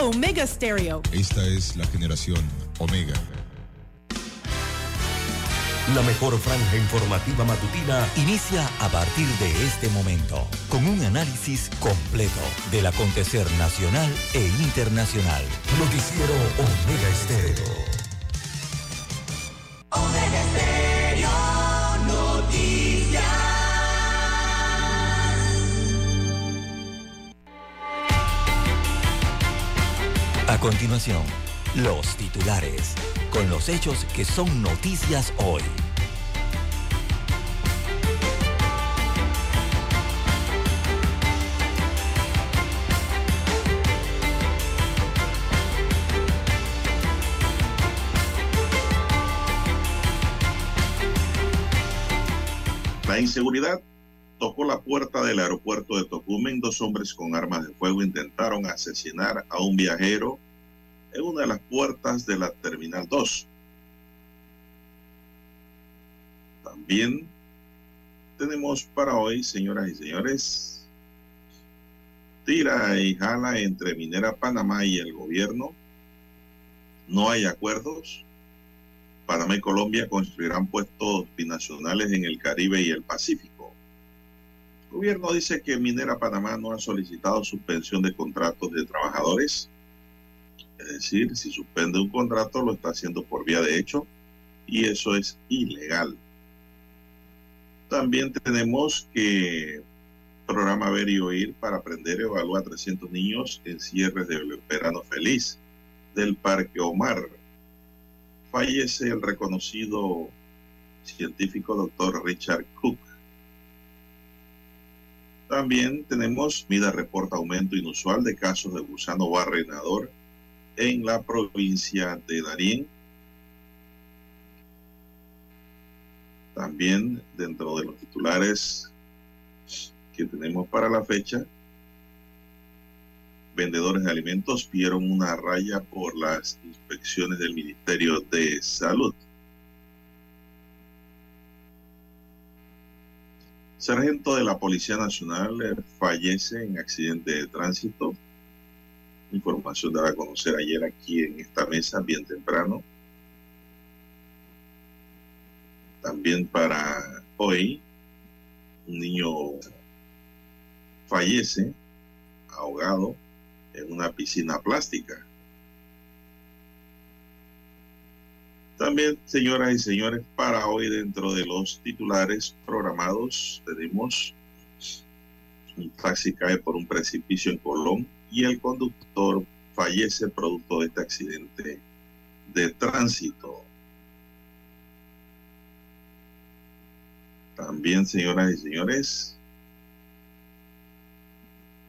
Omega Stereo. Esta es la generación Omega. La mejor franja informativa matutina inicia a partir de este momento con un análisis completo del acontecer nacional e internacional. Noticiero Omega Estéreo. Continuación, los titulares, con los hechos que son noticias hoy. La inseguridad tocó la puerta del aeropuerto de Tocumen. Dos hombres con armas de fuego intentaron asesinar a un viajero en una de las puertas de la Terminal 2. También tenemos para hoy, señoras y señores, tira y jala entre Minera Panamá y el gobierno. No hay acuerdos. Panamá y Colombia construirán puestos binacionales en el Caribe y el Pacífico. El gobierno dice que Minera Panamá no ha solicitado suspensión de contratos de trabajadores. Es decir, si suspende un contrato lo está haciendo por vía de hecho y eso es ilegal. También tenemos que programa Ver y Oír para aprender evalúa a 300 niños en cierres del verano feliz del Parque Omar. Fallece el reconocido científico doctor Richard Cook. También tenemos, Mida reporta aumento inusual de casos de gusano barrenador en la provincia de Darién. También dentro de los titulares que tenemos para la fecha, vendedores de alimentos vieron una raya por las inspecciones del Ministerio de Salud. Sargento de la Policía Nacional fallece en accidente de tránsito. Información dada a conocer ayer aquí en esta mesa, bien temprano. También para hoy, un niño fallece ahogado en una piscina plástica. También, señoras y señores, para hoy dentro de los titulares programados tenemos un taxi cae por un precipicio en Colón y el conductor fallece producto de este accidente de tránsito. También, señoras y señores,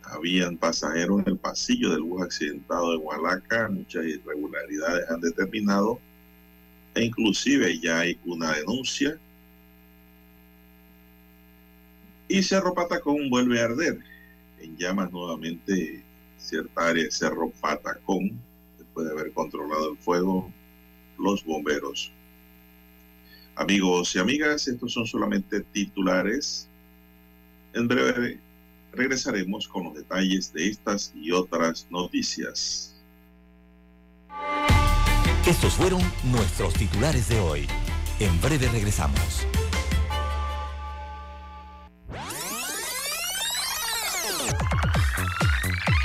habían pasajeros en el pasillo del bus accidentado de Hualaca, muchas irregularidades han determinado e inclusive ya hay una denuncia. Y Cerro Patacón vuelve a arder en llamas nuevamente cierta área de Cerro Patacón, después de haber controlado el fuego los bomberos. Amigos y amigas, estos son solamente titulares. En breve regresaremos con los detalles de estas y otras noticias. Estos fueron nuestros titulares de hoy. En breve regresamos.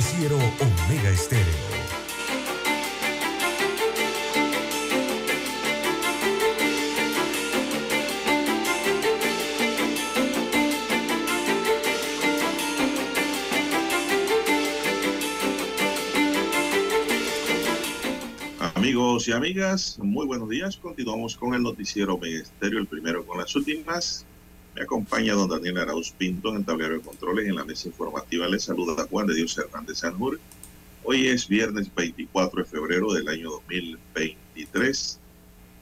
Noticiero Omega Estéreo. Amigos y amigas, muy buenos días. Continuamos con el noticiero Megesterio, el primero con las últimas. Me acompaña don Daniel Arauz Pinto en tablero de controles. En la mesa informativa les saluda Juan de Dios Hernández Sanjur. Hoy es viernes 24 de febrero del año 2023.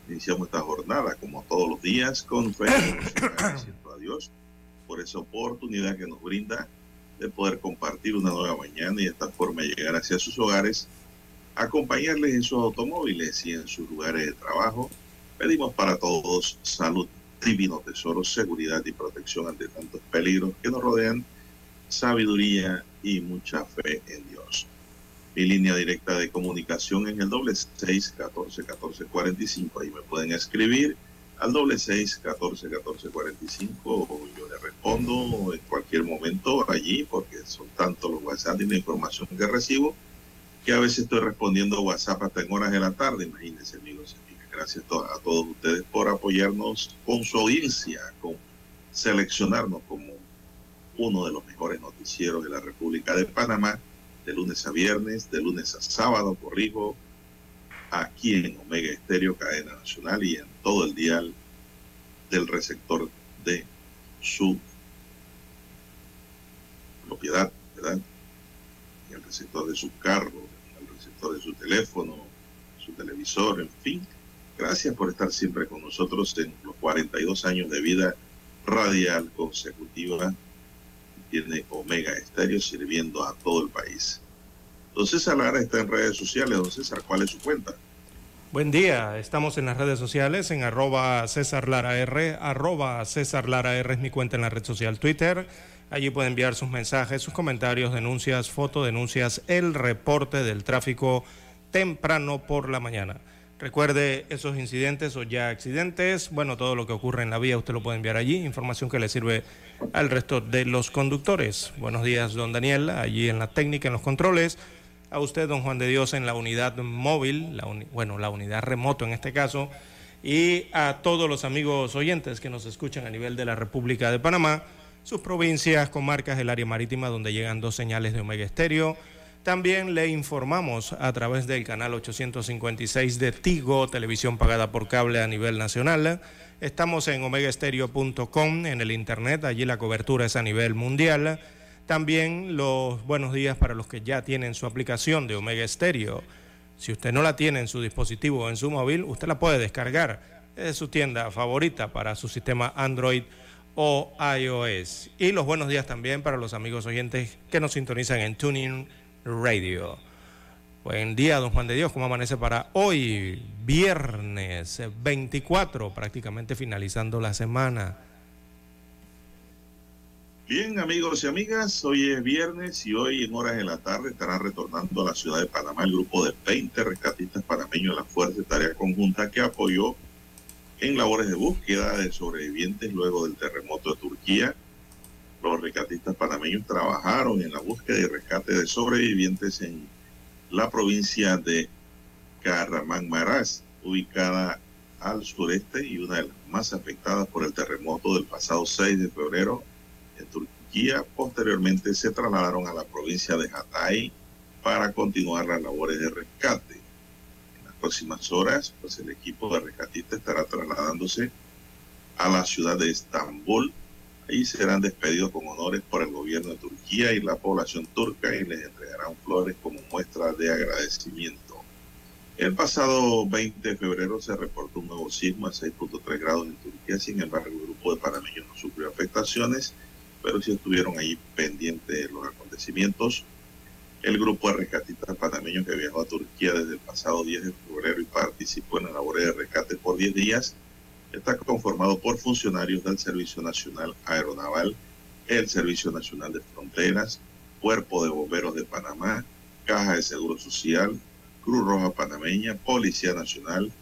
Iniciamos esta jornada, como todos los días, con fe agradeciendo a Dios por esa oportunidad que nos brinda de poder compartir una nueva mañana y de esta forma llegar hacia sus hogares acompañarles en sus automóviles y en sus lugares de trabajo. Pedimos para todos salud, divino tesoro, seguridad y protección ante tantos peligros que nos rodean, sabiduría y mucha fe en Dios. Mi línea directa de comunicación en el doble seis catorce catorce cuarenta y cinco. Ahí me pueden escribir al doble seis catorce catorce cuarenta y cinco. Yo le respondo en cualquier momento allí porque son tantos los WhatsApp y la información que recibo que a veces estoy respondiendo WhatsApp hasta en horas de la tarde, imagínense amigos. Gracias a todos ustedes por apoyarnos con su audiencia, con seleccionarnos como uno de los mejores noticieros de la República de Panamá, de lunes a viernes, de lunes a sábado, corrijo, aquí en Omega Estéreo, cadena nacional y en todo el dial del receptor de su propiedad, ¿verdad? El receptor de su carro, de su teléfono, su televisor, en fin. Gracias por estar siempre con nosotros en los 42 años de vida radial consecutiva tiene Omega Estéreo sirviendo a todo el país. Don César Lara está en redes sociales. Don César, ¿cuál es su cuenta? Buen día, estamos en las redes sociales en arroba César Lara R, arroba César Lara R es mi cuenta en la red social Twitter. Allí puede enviar sus mensajes, sus comentarios, denuncias, fotodenuncias, el reporte del tráfico temprano por la mañana. Recuerde esos incidentes o ya accidentes, bueno, todo lo que ocurre en la vía usted lo puede enviar allí, información que le sirve al resto de los conductores. Buenos días, don Daniel, allí en la técnica, en los controles. A usted, don Juan de Dios, en la unidad móvil, la bueno, la unidad remoto en este caso, y a todos los amigos oyentes que nos escuchan a nivel de la República de Panamá sus provincias, comarcas del área marítima donde llegan dos señales de Omega Estéreo. También le informamos a través del canal 856 de Tigo, televisión pagada por cable a nivel nacional. Estamos en omegaestereo.com en el internet, allí la cobertura es a nivel mundial. También los buenos días para los que ya tienen su aplicación de Omega Stereo. Si usted no la tiene en su dispositivo o en su móvil, usted la puede descargar. Es su tienda favorita para su sistema Android o iOS. Y los buenos días también para los amigos oyentes que nos sintonizan en Tuning Radio. Buen día, don Juan de Dios, ¿cómo amanece para hoy, viernes 24, prácticamente finalizando la semana? Bien, amigos y amigas, hoy es viernes y hoy en horas de la tarde estará retornando a la ciudad de Panamá el grupo de 20 rescatistas panameños de la Fuerza de Tarea Conjunta que apoyó en labores de búsqueda de sobrevivientes luego del terremoto de Turquía. Los rescatistas panameños trabajaron en la búsqueda y rescate de sobrevivientes en la provincia de Maras, ubicada al sureste y una de las más afectadas por el terremoto del pasado 6 de febrero en Turquía. Posteriormente se trasladaron a la provincia de Hatay para continuar las labores de rescate. En las próximas horas, pues el equipo de rescatistas estará trasladándose a la ciudad de Estambul, Allí serán despedidos con honores por el gobierno de Turquía y la población turca y les entregarán flores como muestra de agradecimiento. El pasado 20 de febrero se reportó un nuevo sismo a 6.3 grados en Turquía, sin embargo el grupo de panameños no sufrió afectaciones, pero sí estuvieron ahí pendientes de los acontecimientos. El grupo de rescatistas panameños que viajó a Turquía desde el pasado 10 de febrero y participó en la labor de rescate por 10 días está conformado por funcionarios del Servicio Nacional Aeronaval, el Servicio Nacional de Fronteras, Cuerpo de Bomberos de Panamá, Caja de Seguro Social, Cruz Roja Panameña, Policía Nacional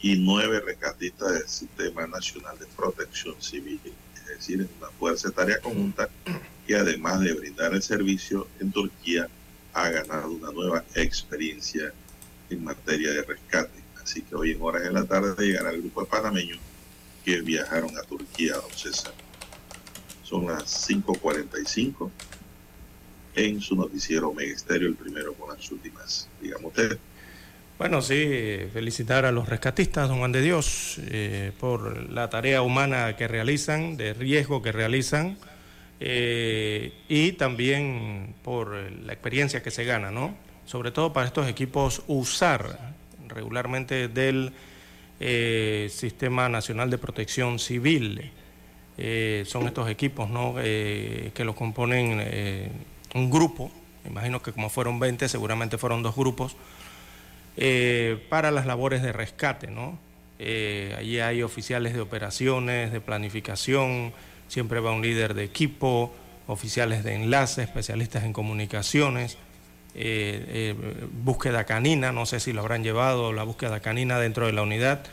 y nueve rescatistas del Sistema Nacional de Protección Civil. Es decir, es una fuerza de tarea conjunta que además de brindar el servicio en Turquía, ha ganado una nueva experiencia en materia de rescate. Así que hoy en horas de la tarde llegará el grupo de panameños viajaron a Turquía, don César. Son las 5.45 en su noticiero Megesterio, el primero con las últimas. Dígame usted. Bueno, sí, felicitar a los rescatistas, don Juan de Dios, eh, por la tarea humana que realizan, de riesgo que realizan, eh, y también por la experiencia que se gana, ¿no? Sobre todo para estos equipos usar regularmente del eh, Sistema Nacional de Protección Civil. Eh, son estos equipos ¿no? Eh, que los componen un grupo, imagino que como fueron 20, seguramente fueron dos grupos, para las labores de rescate. ¿no? allí hay oficiales de operaciones, de planificación, siempre va un líder de equipo, oficiales de enlace, especialistas en comunicaciones. Búsqueda canina, no sé si lo habrán llevado, la búsqueda canina dentro de la unidad,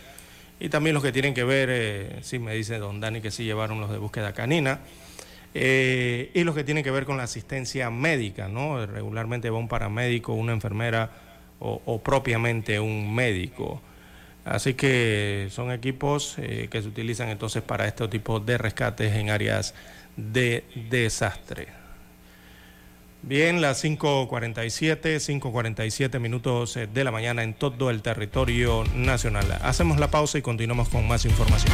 y también los que tienen que ver, eh, sí me dice don Dani que sí llevaron los de búsqueda canina, eh, y los que tienen que ver con la asistencia médica, ¿no? Regularmente va un paramédico, una enfermera o, propiamente un médico. Así que son equipos eh, que se utilizan entonces para este tipo de rescates en áreas de desastre. Bien, las 5.47, 5.47 minutos eh, de la mañana en todo el territorio nacional. Hacemos la pausa y continuamos con más información.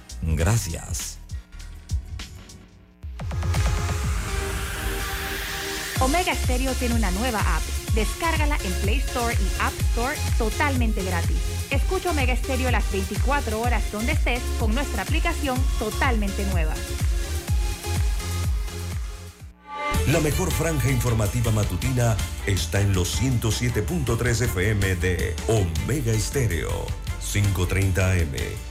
Gracias. Omega Stereo tiene una nueva app. Descárgala en Play Store y App Store totalmente gratis. Escucha Omega Stereo las 24 horas donde estés con nuestra aplicación totalmente nueva. La mejor franja informativa matutina está en los 107.3 FM de Omega Stereo, 530 AM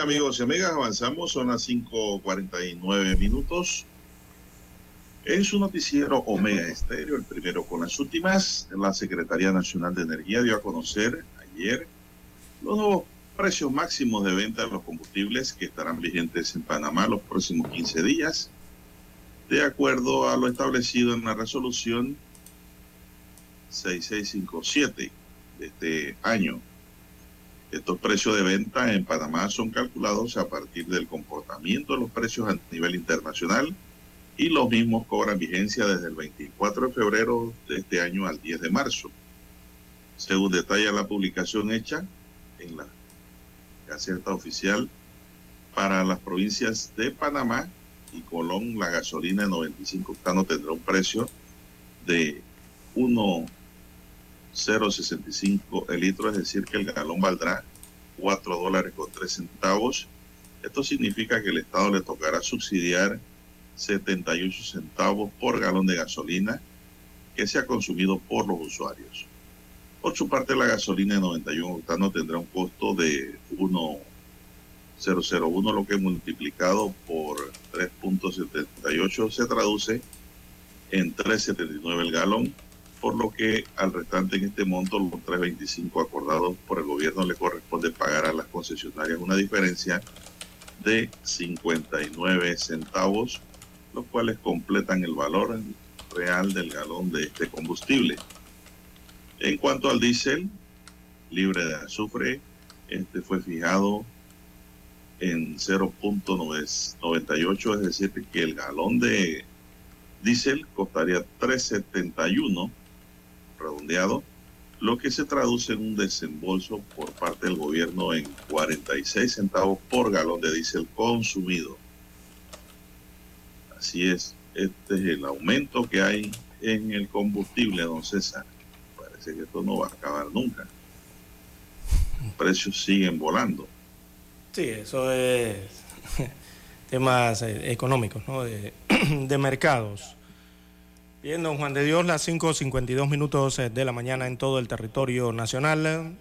Amigos y amigas, avanzamos, son las 5.49 minutos. En su noticiero Omega Estéreo, el primero con las últimas, la Secretaría Nacional de Energía dio a conocer ayer los nuevos precios máximos de venta de los combustibles que estarán vigentes en Panamá los próximos 15 días, de acuerdo a lo establecido en la resolución 6657 de este año. Estos precios de venta en Panamá son calculados a partir del comportamiento de los precios a nivel internacional y los mismos cobran vigencia desde el 24 de febrero de este año al 10 de marzo. Según detalla la publicación hecha en la Gaceta Oficial para las provincias de Panamá y Colón, la gasolina de 95 octanos tendrá un precio de 1,065 el litro, es decir, que el galón valdrá 4 dólares con 3 centavos. Esto significa que el Estado le tocará subsidiar 78 centavos por galón de gasolina que se ha consumido por los usuarios. Por su parte, la gasolina de 91 octanos tendrá un costo de 1,001, lo que multiplicado por 3.78 se traduce en 3.79 el galón, por lo que al restante en este monto, los 3.25 acordados por el gobierno, le corresponde pagar a las concesionarias una diferencia de 59 centavos los cuales completan el valor real del galón de este combustible. En cuanto al diésel, libre de azufre, este fue fijado en 0.98, es decir, que el galón de diésel costaría 3.71 redondeado, lo que se traduce en un desembolso por parte del gobierno en 46 centavos por galón de diésel consumido. Así es, este es el aumento que hay en el combustible, don César. Parece que esto no va a acabar nunca. Los precios siguen volando. Sí, eso es temas eh, económicos, ¿no? De, de mercados. Bien, don Juan de Dios, las 5.52 minutos eh, de la mañana en todo el territorio nacional.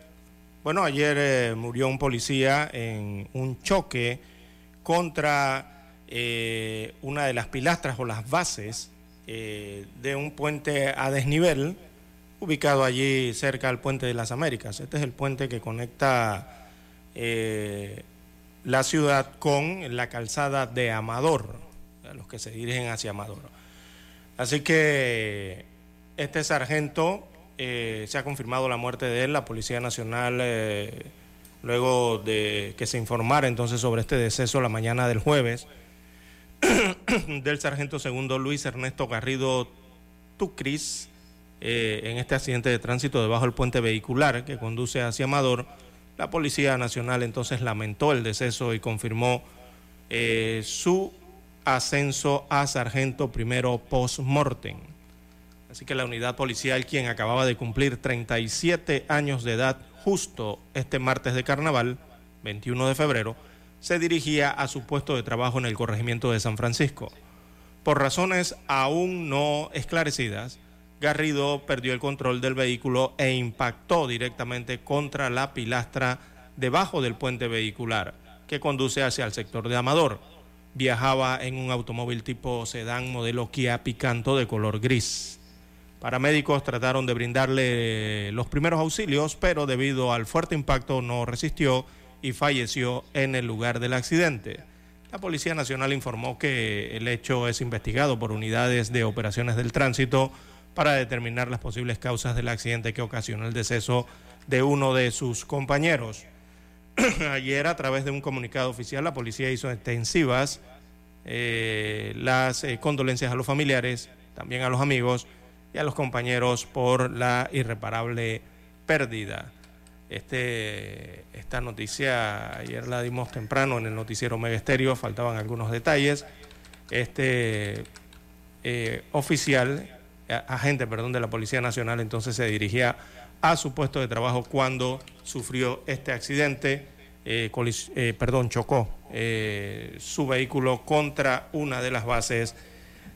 Bueno, ayer eh, murió un policía en un choque contra eh, una de las pilastras o las bases de un puente a desnivel ubicado allí cerca al puente de las Américas. Este es el puente que conecta la ciudad con la calzada de Amador, a los que se dirigen hacia Amador. Así que este sargento se ha confirmado la muerte de él, la Policía Nacional luego de que se informara entonces sobre este deceso la mañana del jueves, del sargento segundo Luis Ernesto Garrido Tucris eh, en este accidente de tránsito debajo del puente vehicular que conduce hacia Amador. La Policía Nacional entonces lamentó el deceso y confirmó eh, su ascenso a sargento primero post-mortem. Así que la unidad policial, quien acababa de cumplir 37 años de edad justo este martes de carnaval, 21 de febrero, se dirigía a su puesto de trabajo en el corregimiento de San Francisco. Por razones aún no esclarecidas, Garrido perdió el control del vehículo e impactó directamente contra la pilastra debajo del puente vehicular que conduce hacia el sector de Amador. Viajaba en un automóvil tipo sedán modelo Kia Picanto de color gris. Paramédicos trataron de brindarle los primeros auxilios, pero debido al fuerte impacto no resistió y falleció en el lugar del accidente. La Policía Nacional informó que el hecho es investigado por unidades de operaciones del tránsito para determinar las posibles causas del accidente que ocasionó el deceso de uno de sus compañeros. Ayer, a través de un comunicado oficial, la policía hizo extensivas eh, las eh, condolencias a los familiares, también a los amigos y a los compañeros por la irreparable pérdida. Este, esta noticia ayer la dimos temprano en el noticiero Mega Estéreo, faltaban algunos detalles. Este eh, oficial, agente, perdón, de la Policía Nacional, entonces se dirigía a su puesto de trabajo cuando sufrió este accidente, eh, eh, perdón, chocó su vehículo contra una de las bases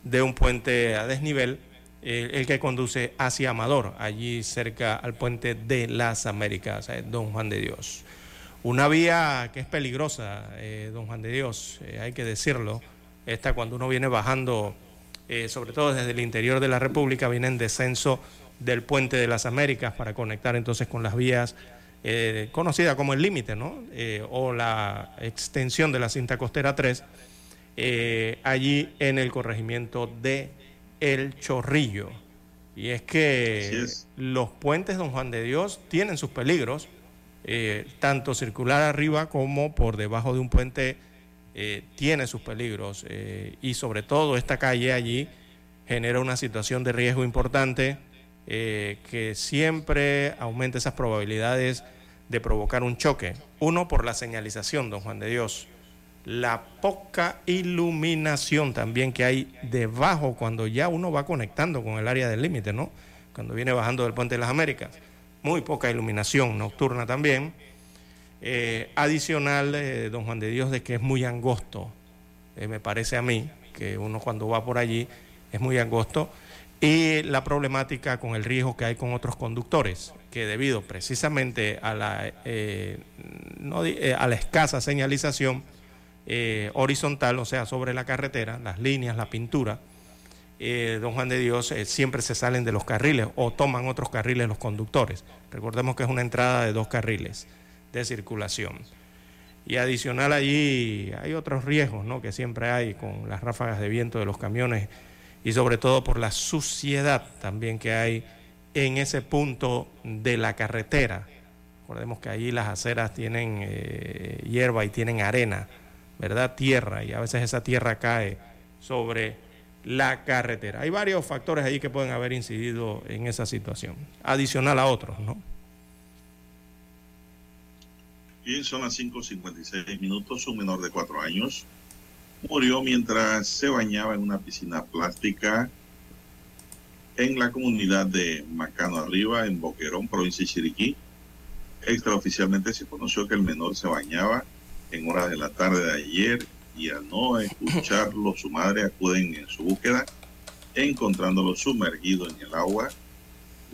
de un puente a desnivel el que conduce hacia Amador, allí cerca al puente de las Américas, don Juan de Dios. Una vía que es peligrosa, eh, don Juan de Dios, eh, hay que decirlo, esta cuando uno viene bajando, eh, sobre todo desde el interior de la República, viene en descenso del puente de las Américas para conectar entonces con las vías conocidas como el límite, ¿no? o la extensión de la cinta costera 3, allí en el corregimiento de El Chorrillo. Y es que los puentes Don Juan de Dios tienen sus peligros, eh, tanto circular arriba como por debajo de un puente eh, tiene sus peligros. Eh, y sobre todo esta calle allí genera una situación de riesgo importante que siempre aumenta esas probabilidades de provocar un choque. Uno por la señalización, don Juan de Dios la poca iluminación también que hay debajo cuando ya uno va conectando con el área del límite, ¿no? Cuando viene bajando del Puente de las Américas. Muy poca iluminación nocturna también. Eh, adicional, eh, don Juan de Dios, de que es muy angosto, eh, me parece a mí, que uno cuando va por allí es muy angosto. Y la problemática con el riesgo que hay con otros conductores, que debido precisamente a la, no, a la escasa señalización, eh, horizontal, o sea, sobre la carretera, las líneas, la pintura, eh, don Juan de Dios, eh, siempre se salen de los carriles o toman otros carriles los conductores. Recordemos que es una entrada de dos carriles de circulación. Y adicional allí hay otros riesgos ¿no? que siempre hay con las ráfagas de viento de los camiones y sobre todo por la suciedad también que hay en ese punto de la carretera. Recordemos que allí las aceras tienen hierba y tienen arena ¿verdad? Tierra y a veces esa tierra cae sobre la carretera. Hay varios factores ahí que pueden haber incidido en esa situación, adicional a otros, ¿no? Bien, son las 5.56 minutos. Un menor de cuatro años murió mientras se bañaba en una piscina plástica en la comunidad de Macano Arriba, en Boquerón, provincia de Chiriquí. Extraoficialmente se conoció que el menor se bañaba en horas de la tarde de ayer y al no escucharlo, su madre acuden en su búsqueda, encontrándolo sumergido en el agua,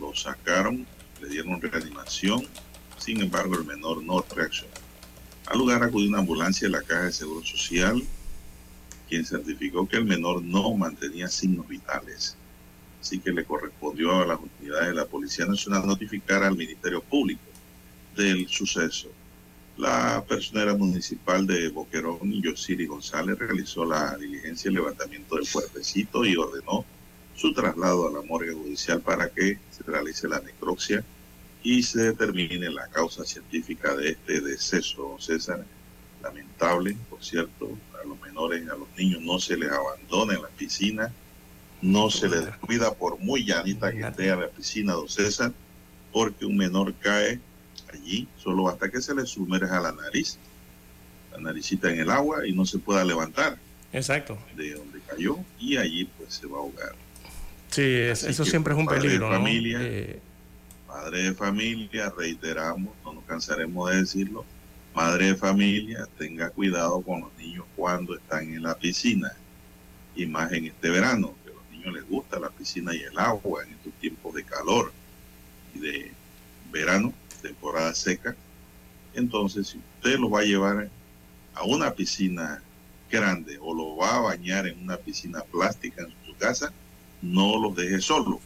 lo sacaron, le dieron reanimación, sin embargo el menor no reaccionó. Al lugar acudió una ambulancia de la Caja de Seguro Social, quien certificó que el menor no mantenía signos vitales. Así que le correspondió a las unidades de la Policía Nacional notificar al Ministerio Público del suceso. La personera municipal de Boquerón, Yosiri González, realizó la diligencia y levantamiento del cuerpecito y ordenó su traslado a la morgue judicial para que se realice la necropsia y se determine la causa científica de este deceso, César. Lamentable, por cierto, a los menores, a los niños no se les abandona en la piscina, no se les descuida por muy llanita que esté a la piscina, don César, porque un menor cae allí, solo hasta que se le sumerja la nariz, la naricita en el agua y no se pueda levantar. Exacto. De donde cayó y allí pues se va a ahogar. Sí, eso siempre es un peligro. De familia, Madre de familia, reiteramos, no nos cansaremos de decirlo, madre de familia, tenga cuidado con los niños cuando están en la piscina, y más en este verano, que a los niños les gusta la piscina y el agua en estos tiempos de calor y de verano temporada seca. Entonces, si usted lo va a llevar a una piscina grande o lo va a bañar en una piscina plástica en su casa, no los deje solo.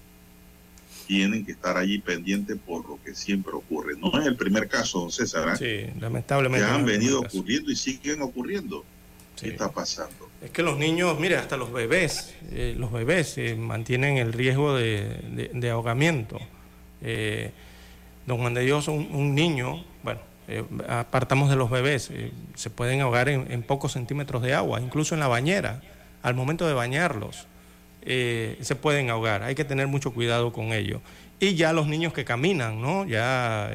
Tienen que estar allí pendientes por lo que siempre ocurre. No es el primer caso, don César. ¿eh? Sí, lamentablemente. Que han venido ocurriendo y siguen ocurriendo. ¿Qué está pasando? Es que los niños, mire, hasta los bebés, eh, los bebés eh, mantienen el riesgo de, de, ahogamiento. Eh, Don Juan de Dios, un, niño, bueno, eh, apartamos de los bebés, se pueden ahogar en, pocos centímetros de agua, incluso en la bañera, al momento de bañarlos, eh, se pueden ahogar, hay que tener mucho cuidado con ello. Y ya los niños que caminan, ¿no? Ya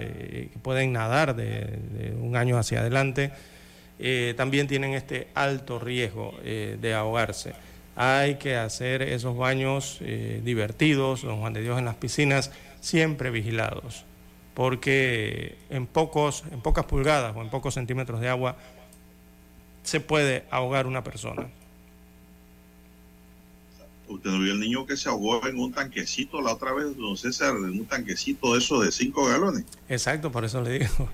pueden nadar de, un año hacia adelante, también tienen este alto riesgo de ahogarse. Hay que hacer esos baños divertidos, don Juan de Dios, en las piscinas, siempre vigilados porque en, pocos, en pocas pulgadas o en pocos centímetros de agua se puede ahogar una persona. Usted no vio el niño que se ahogó en un tanquecito la otra vez, don César, en un tanquecito de eso de cinco galones. Exacto, por eso le digo.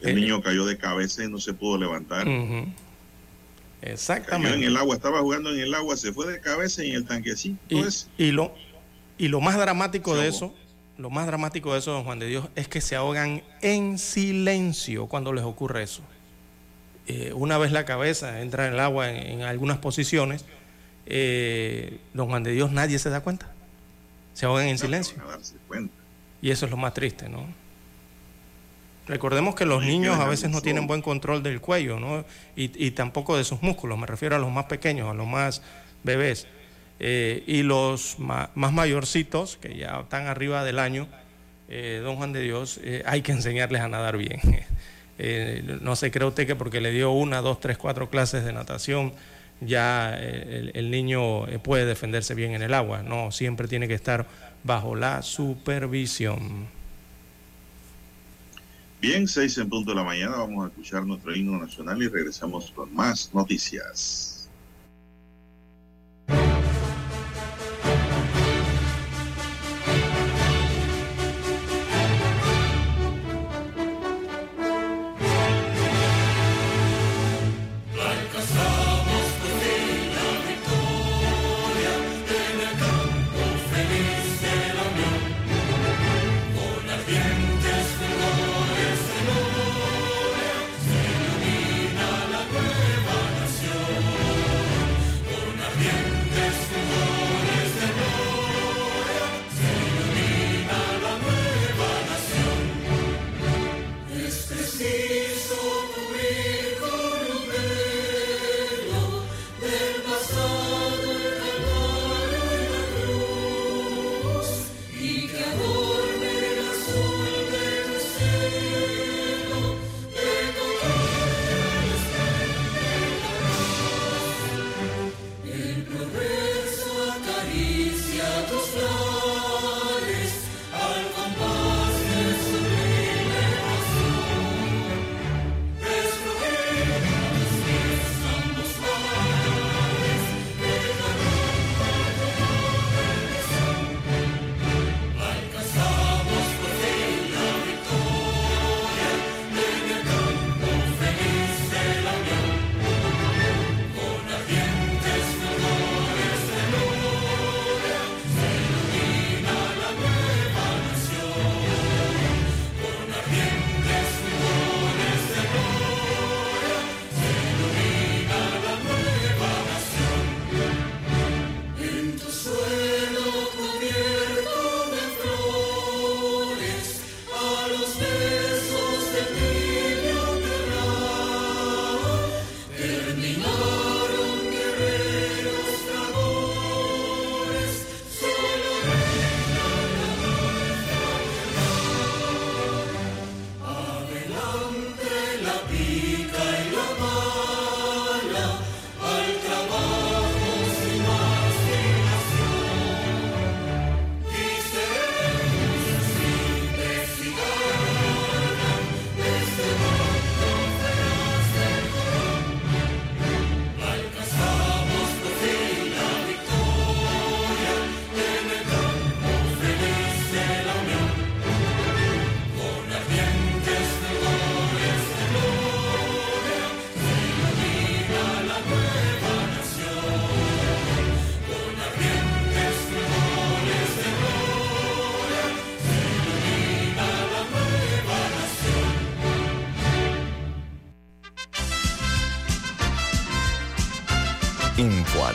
El Eh, niño cayó de cabeza y no se pudo levantar. Ujú. Cayó Exactamente. en el agua, estaba jugando en el agua, se fue de cabeza en el tanquecito. Y, ese. y lo, y lo más dramático de eso, lo más dramático de eso, don Juan de Dios, es que se ahogan en silencio cuando les ocurre eso. Eh, una vez la cabeza entra en el agua en, en algunas posiciones, eh, don Juan de Dios nadie se da cuenta. Se ahogan en silencio. Y eso es lo más triste, ¿no? Recordemos que los niños a veces no tienen buen control del cuello, ¿no? Y, y tampoco de sus músculos, me refiero a los más pequeños, a los más bebés. Eh, y los ma- más mayorcitos, que ya están arriba del año, eh, don Juan de Dios, eh, hay que enseñarles a nadar bien. No se cree usted que porque le dio una, dos, tres, cuatro clases de natación, ya eh, el, niño eh, puede defenderse bien en el agua. No, siempre tiene que estar bajo la supervisión. Bien, seis en punto de la mañana, vamos a escuchar nuestro himno nacional y regresamos con más noticias.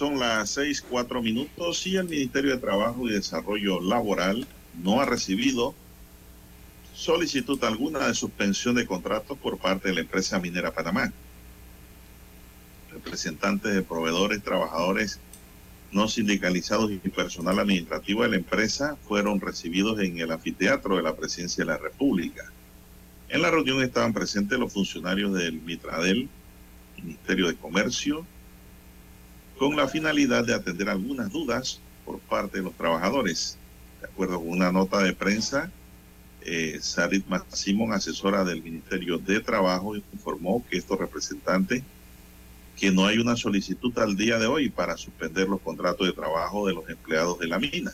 Son las seis, cuatro minutos y el Ministerio de Trabajo y Desarrollo Laboral no ha recibido solicitud alguna de suspensión de contratos por parte de la empresa minera Panamá. Representantes de proveedores, trabajadores no sindicalizados y personal administrativo de la empresa fueron recibidos en el anfiteatro de la Presidencia de la República. En la reunión estaban presentes los funcionarios del Mitradel, Ministerio de Comercio, con la finalidad de atender algunas dudas por parte de los trabajadores. De acuerdo con una nota de prensa, eh, Sarit asesora del Ministerio de Trabajo, informó que estos representantes, que no hay una solicitud al día de hoy para suspender los contratos de trabajo de los empleados de la mina.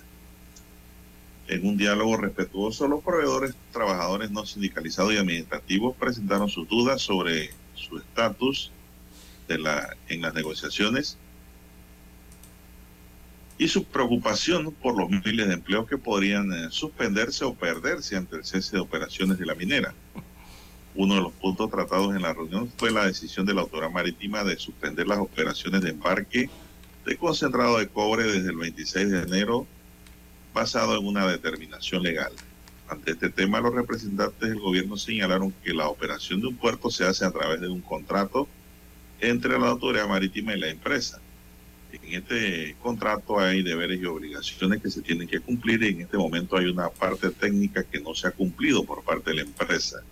En un diálogo respetuoso, los proveedores, trabajadores no sindicalizados y administrativos presentaron sus dudas sobre su estatus en las negociaciones y su preocupación por los miles de empleos que podrían eh, suspenderse o perderse ante el cese de operaciones de la minera. Uno de los puntos tratados en la reunión fue la decisión de la autoridad marítima de suspender las operaciones de embarque de concentrado de cobre desde el 26 de enero, basado en una determinación legal. Ante este tema, los representantes del gobierno señalaron que la operación de un puerto se hace a través de un contrato entre la autoridad marítima y la empresa en este contrato hay deberes y obligaciones que se tienen que cumplir y en este momento hay una parte técnica que no se ha cumplido por parte de la empresa.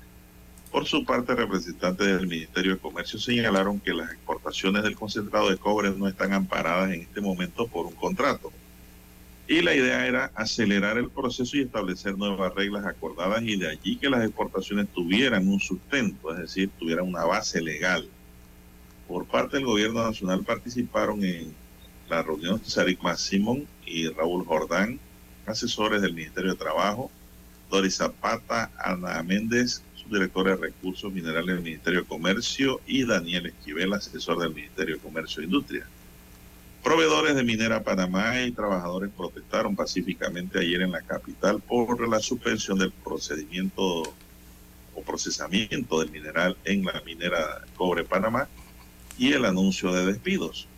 Por su parte, representantes del Ministerio de Comercio señalaron que las exportaciones del concentrado de cobre no están amparadas en este momento por un contrato. Y la idea era acelerar el proceso y establecer nuevas reglas acordadas y de allí que las exportaciones tuvieran un sustento, es decir, tuvieran una base legal. Por parte del gobierno nacional participaron en la reunión Sarik Simón y Raúl Jordán, asesores del Ministerio de Trabajo, Doris Zapata, Ana Méndez, subdirectora de Recursos Minerales del Ministerio de Comercio, y Daniel Esquivel, asesor del Ministerio de Comercio e Industria. Proveedores de Minera Panamá y trabajadores protestaron pacíficamente ayer en la capital por la suspensión del procedimiento o procesamiento del mineral en la minera Cobre Panamá y el anuncio de despidos.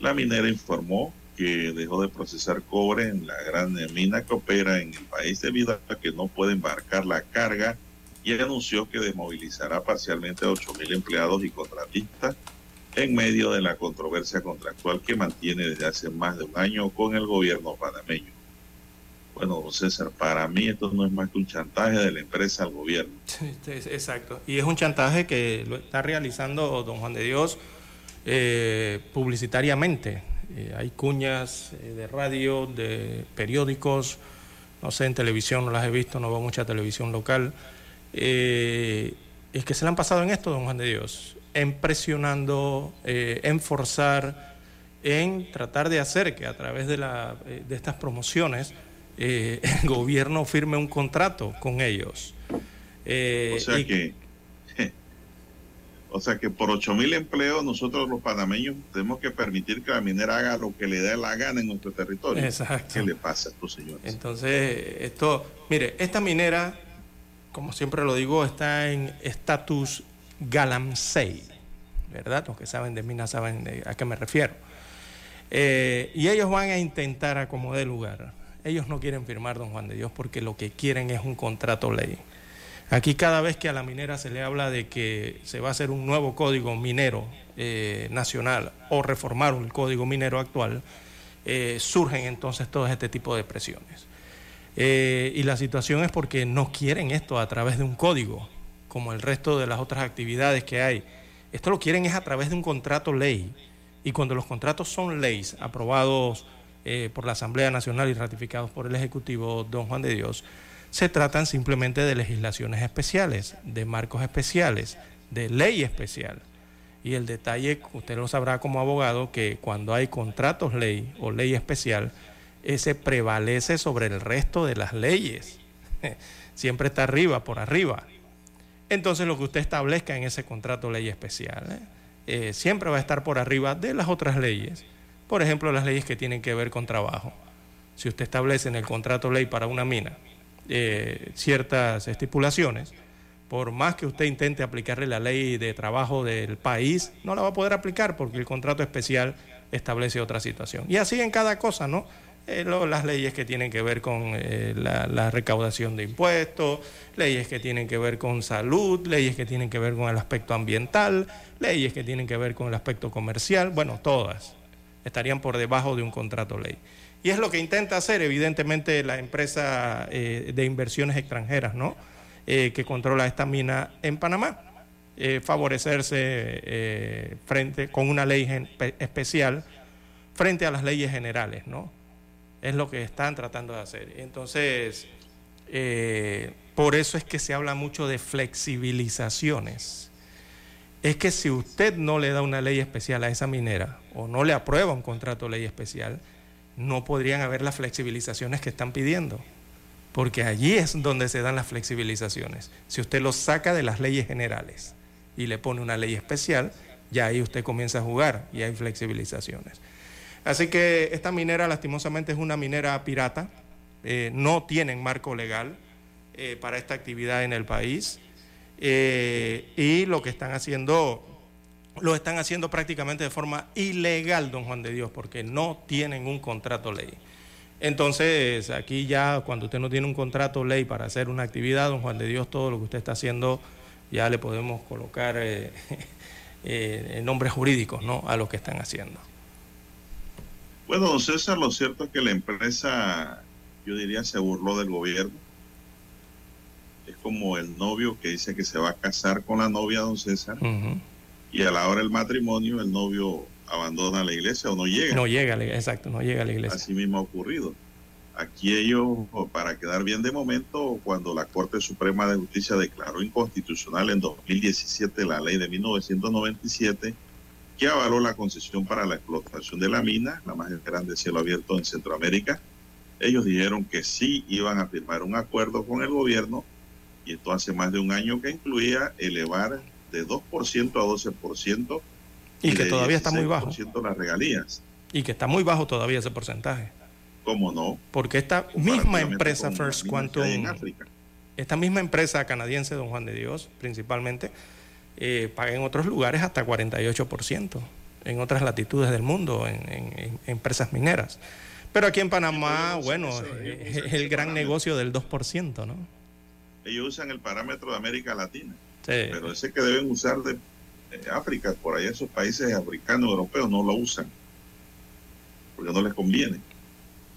La minera informó que dejó de procesar cobre en la gran mina que opera en el país debido a que no puede embarcar la carga y anunció que desmovilizará parcialmente a 8.000 empleados y contratistas en medio de la controversia contractual que mantiene desde hace más de un año con el gobierno panameño. Bueno, don César, para mí esto no es más que un chantaje de la empresa al gobierno. Exacto. Y es un chantaje que lo está realizando don Juan de Dios eh, publicitariamente. Eh, hay cuñas eh, de radio, de periódicos, no sé, en televisión no las he visto, no veo mucha televisión local. es que se le han pasado en esto, don Juan de Dios, en presionando, en forzar, en tratar de hacer que a través de, la, de estas promociones el gobierno firme un contrato con ellos. o sea que o sea que por 8 mil empleos nosotros los panameños tenemos que permitir que la minera haga lo que le dé la gana en nuestro territorio. Exacto. ¿Qué le pasa a estos señores? Entonces, esto, mire, esta minera, como siempre lo digo, está en estatus galamsey, ¿verdad? Los que saben de minas saben a qué me refiero. Eh, y ellos van a intentar acomodar lugar. Ellos no quieren firmar, don Juan de Dios, porque lo que quieren es un contrato ley. Aquí cada vez que a la minera se le habla de que se va a hacer un nuevo código minero eh, nacional o reformar un código minero actual, eh, surgen entonces todo este tipo de presiones. Eh, y la situación es porque no quieren esto a través de un código, como el resto de las otras actividades que hay. Esto lo quieren es a través de un contrato ley. Y cuando los contratos son leyes aprobados por la Asamblea Nacional y ratificados por el Ejecutivo, don Juan de Dios, se tratan simplemente de legislaciones especiales, de marcos especiales, de ley especial. Y el detalle, usted lo sabrá como abogado, que cuando hay contratos ley o ley especial, ese prevalece sobre el resto de las leyes. Siempre está arriba, por arriba. Entonces lo que usted establezca en ese contrato ley especial ¿eh? Eh, siempre va a estar por arriba de las otras leyes. Por ejemplo, las leyes que tienen que ver con trabajo. Si usted establece en el contrato ley para una mina eh, ciertas estipulaciones, por más que usted intente aplicarle la ley de trabajo del país, no la va a poder aplicar porque el contrato especial establece otra situación. Y así en cada cosa, ¿no? Eh, las leyes que tienen que ver con eh, la recaudación de impuestos, leyes que tienen que ver con salud, leyes que tienen que ver con el aspecto ambiental, leyes que tienen que ver con el aspecto comercial, bueno, todas estarían por debajo de un contrato ley. Y es lo que intenta hacer, evidentemente, la empresa eh, de inversiones extranjeras, ¿no? Eh, que controla esta mina en Panamá. Eh, favorecerse frente, con una ley especial frente a las leyes generales, ¿no? Es lo que están tratando de hacer. Entonces, por eso es que se habla mucho de flexibilizaciones. Es que si usted no le da una ley especial a esa minera o no le aprueba un contrato de ley especial, no podrían haber las flexibilizaciones que están pidiendo. Porque allí es donde se dan las flexibilizaciones. Si usted lo saca de las leyes generales y le pone una ley especial, ya ahí usted comienza a jugar y hay flexibilizaciones. Así que esta minera lastimosamente es una minera pirata, eh, no tienen marco legal eh, para esta actividad en el país eh, y lo que están haciendo lo están haciendo prácticamente de forma ilegal, don Juan de Dios, porque no tienen un contrato ley. Entonces, aquí ya cuando usted no tiene un contrato ley para hacer una actividad, don Juan de Dios, todo lo que usted está haciendo ya le podemos colocar eh, eh, nombres jurídicos ¿no? a lo que están haciendo. Bueno, don César, lo cierto es que la empresa, yo diría, se burló del gobierno. Es como el novio que dice que se va a casar con la novia, don César, Ujú. Y a la hora del matrimonio el novio abandona la iglesia o no llega. No llega, a la- exacto, no llega a la iglesia. Así mismo ha ocurrido. Aquí ellos, para quedar bien de momento, cuando la Corte Suprema de Justicia declaró inconstitucional en 2017 la ley de 1997, que avaló la concesión para la explotación de la mina, la más grande de cielo abierto en Centroamérica, ellos dijeron que sí iban a firmar un acuerdo con el gobierno, y esto hace más de un año que incluía elevar de 2% a 12% Y que de todavía está muy bajo. 16% las regalías. Y que está muy bajo todavía ese porcentaje. ¿Cómo no? Porque esta misma empresa First que Quantum, en África. esta misma empresa canadiense, don Juan de Dios, principalmente, eh, paga en otros lugares hasta 48%, en otras latitudes del mundo, en, en- en empresas mineras. Pero aquí en Panamá, ellos bueno, eh, es el gran parámetro. negocio del 2%, ¿no? Ellos usan el parámetro de América Latina. Pero ese que deben usar de África, por allá esos países africanos, europeos, no lo usan, porque no les conviene.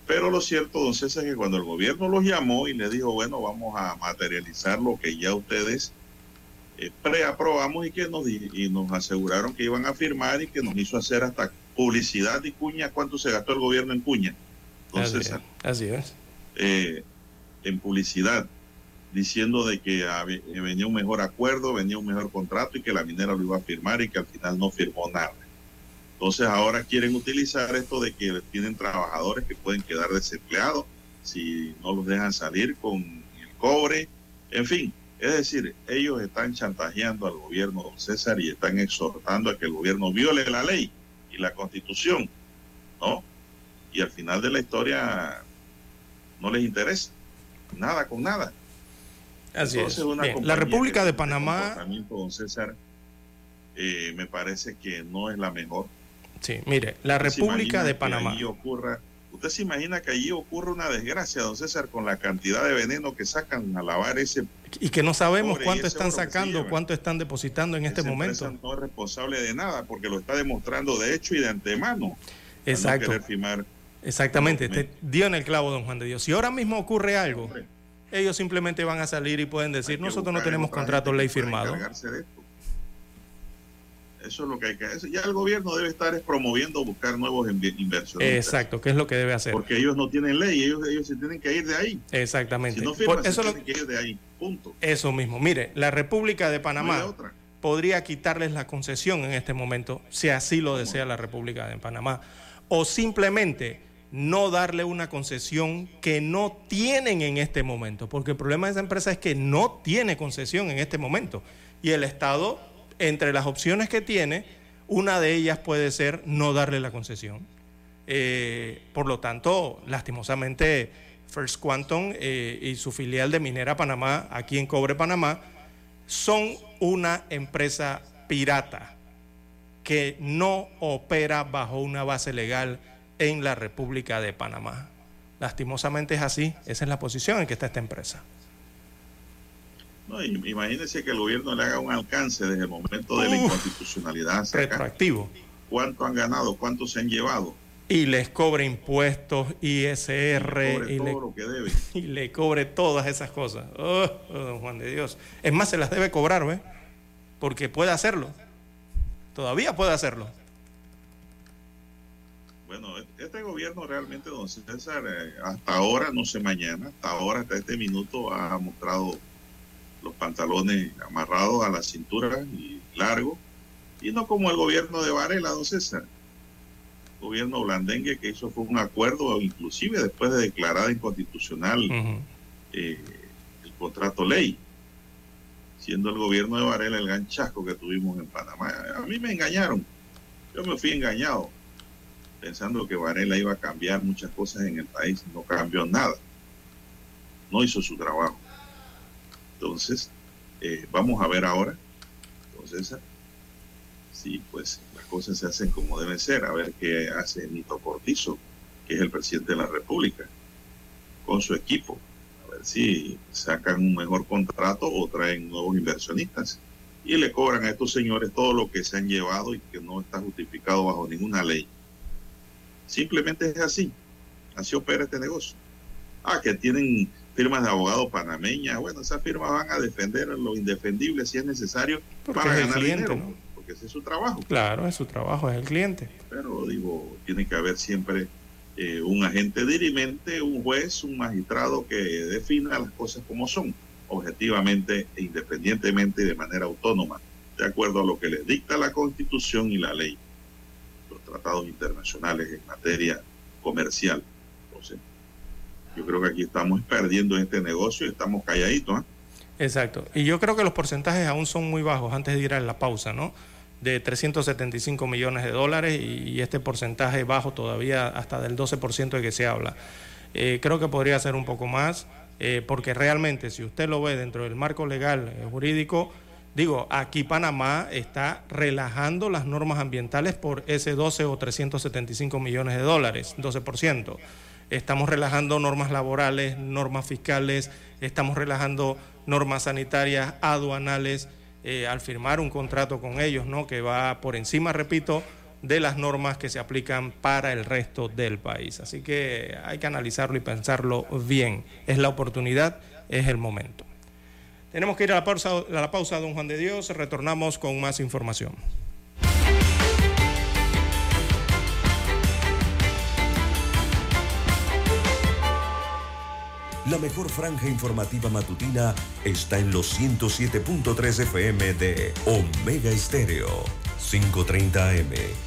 Pero lo cierto, don César, es que cuando el gobierno los llamó y les dijo, bueno, vamos a materializar lo que ya ustedes eh, preaprobamos y que nos, y nos aseguraron que iban a firmar y que nos hizo hacer hasta publicidad y cuña, ¿cuánto se gastó el gobierno en cuña? Don así, César. es, así es. eh, en publicidad diciendo de que eh, venía un mejor acuerdo, venía un mejor contrato y que la minera lo iba a firmar y que al final no firmó nada. Entonces ahora quieren utilizar esto de que tienen trabajadores que pueden quedar desempleados si no los dejan salir con el cobre, en fin. Es decir, ellos están chantajeando al gobierno, don César, y están exhortando a que el gobierno viole la ley y la constitución, ¿no? Y al final de la historia no les interesa. Nada con nada. Así Entonces, es. una la República de Panamá, don César, eh, me parece que no es la mejor. sí, mire, la ¿Usted República de Panamá, allí ocurra, usted se imagina que allí ocurre una desgracia, don César, con la cantidad de veneno que sacan a lavar ese. y que no sabemos y cuánto están sacando, lleva. cuánto están depositando en este momento. No es responsable de nada porque lo está demostrando de hecho y de antemano. Exacto. No. Exactamente, te dio en el clavo, don Juan de Dios. Si ahora mismo ocurre algo, Hombre, ellos simplemente van a salir y pueden decir, nosotros no tenemos contrato ley firmado. Eso es lo que hay que hacer. Ya el gobierno debe estar es promoviendo buscar nuevos inversionistas. Exacto, que es lo que debe hacer. Porque ellos no tienen ley, ellos, ellos se tienen que ir de ahí. Exactamente. Si no Por firman, eso, se lo- tienen que ir de ahí. Punto. eso mismo. Mire, la República de Panamá podría quitarles la concesión en este momento, si así lo desea la República de Panamá, o simplemente no darle una concesión que no tienen en este momento, porque el problema de esa empresa es que no tiene concesión en este momento. Y el Estado, entre las opciones que tiene, una de ellas puede ser no darle la concesión. Eh, por lo tanto, lastimosamente, First Quantum eh, y su filial de Minera Panamá, aquí en Cobre Panamá, son una empresa pirata que no opera bajo una base legal en la República de Panamá. Lastimosamente es así, esa es la posición en que está esta empresa. No, imagínense que el gobierno le haga un alcance desde el momento de la inconstitucionalidad. hacia acá. ¿Cuánto han ganado? ¿Cuánto se han llevado? Y les cobre impuestos, ISR, y todo le, lo que deben. y le cobre todas esas cosas. Oh, oh, don Juan de Dios. Es más, se las debe cobrar, ¿ve? Porque puede hacerlo. Todavía puede hacerlo. Bueno, este gobierno realmente, don César, eh, hasta ahora, no sé mañana, hasta ahora, hasta este minuto, ha mostrado los pantalones amarrados a la cintura y largo, y no como el gobierno de Varela, don César. El gobierno blandengue que hizo fue un acuerdo, inclusive después de declarada inconstitucional eh, el contrato ley, siendo el gobierno de Varela el ganchasco que tuvimos en Panamá. A mí me engañaron, yo me fui engañado, pensando que Varela iba a cambiar muchas cosas en el país, no cambió nada, no hizo su trabajo. Entonces, eh, vamos a ver ahora, entonces, si pues las cosas se hacen como deben ser, a ver qué hace Nito Cortizo, que es el presidente de la República, con su equipo a ver si sacan un mejor contrato o traen nuevos inversionistas y le cobran a estos señores todo lo que se han llevado y que no está justificado bajo ninguna ley. Simplemente es así. Así opera este negocio. Ah, que tienen firmas de abogados panameñas. Bueno, esas firmas van a defender lo indefendible si es necesario Porque para es ganar cliente, dinero. ¿no? Porque ese es su trabajo. Claro, es su trabajo, es el cliente. Pero digo, tiene que haber siempre eh, un agente dirimente, un juez, un magistrado que defina las cosas como son, objetivamente e independientemente y de manera autónoma, de acuerdo a lo que les dicta la Constitución y la ley, tratados internacionales en materia comercial. Entonces, yo creo que aquí estamos perdiendo este negocio y estamos calladitos. ¿ah? Exacto. Y yo creo que los porcentajes aún son muy bajos antes de ir a la pausa, ¿no? De 375 millones de dólares y, y este porcentaje bajo todavía hasta del 12% de que se habla. Eh, creo que podría ser un poco más, eh, porque realmente si usted lo ve dentro del marco legal eh, jurídico, digo, aquí Panamá está relajando las normas ambientales por ese 12 o 375 millones de dólares, 12%. Estamos relajando normas laborales, normas fiscales, estamos relajando normas sanitarias, aduanales, eh, al firmar un contrato con ellos, ¿no? Que va por encima, repito, de las normas que se aplican para el resto del país. Así que hay que analizarlo y pensarlo bien. Es la oportunidad, es el momento. Tenemos que ir a la pausa, a la pausa, don Juan de Dios. Retornamos con más información. La mejor franja informativa matutina está en los 107.3 FM de Omega Estéreo. 530 AM.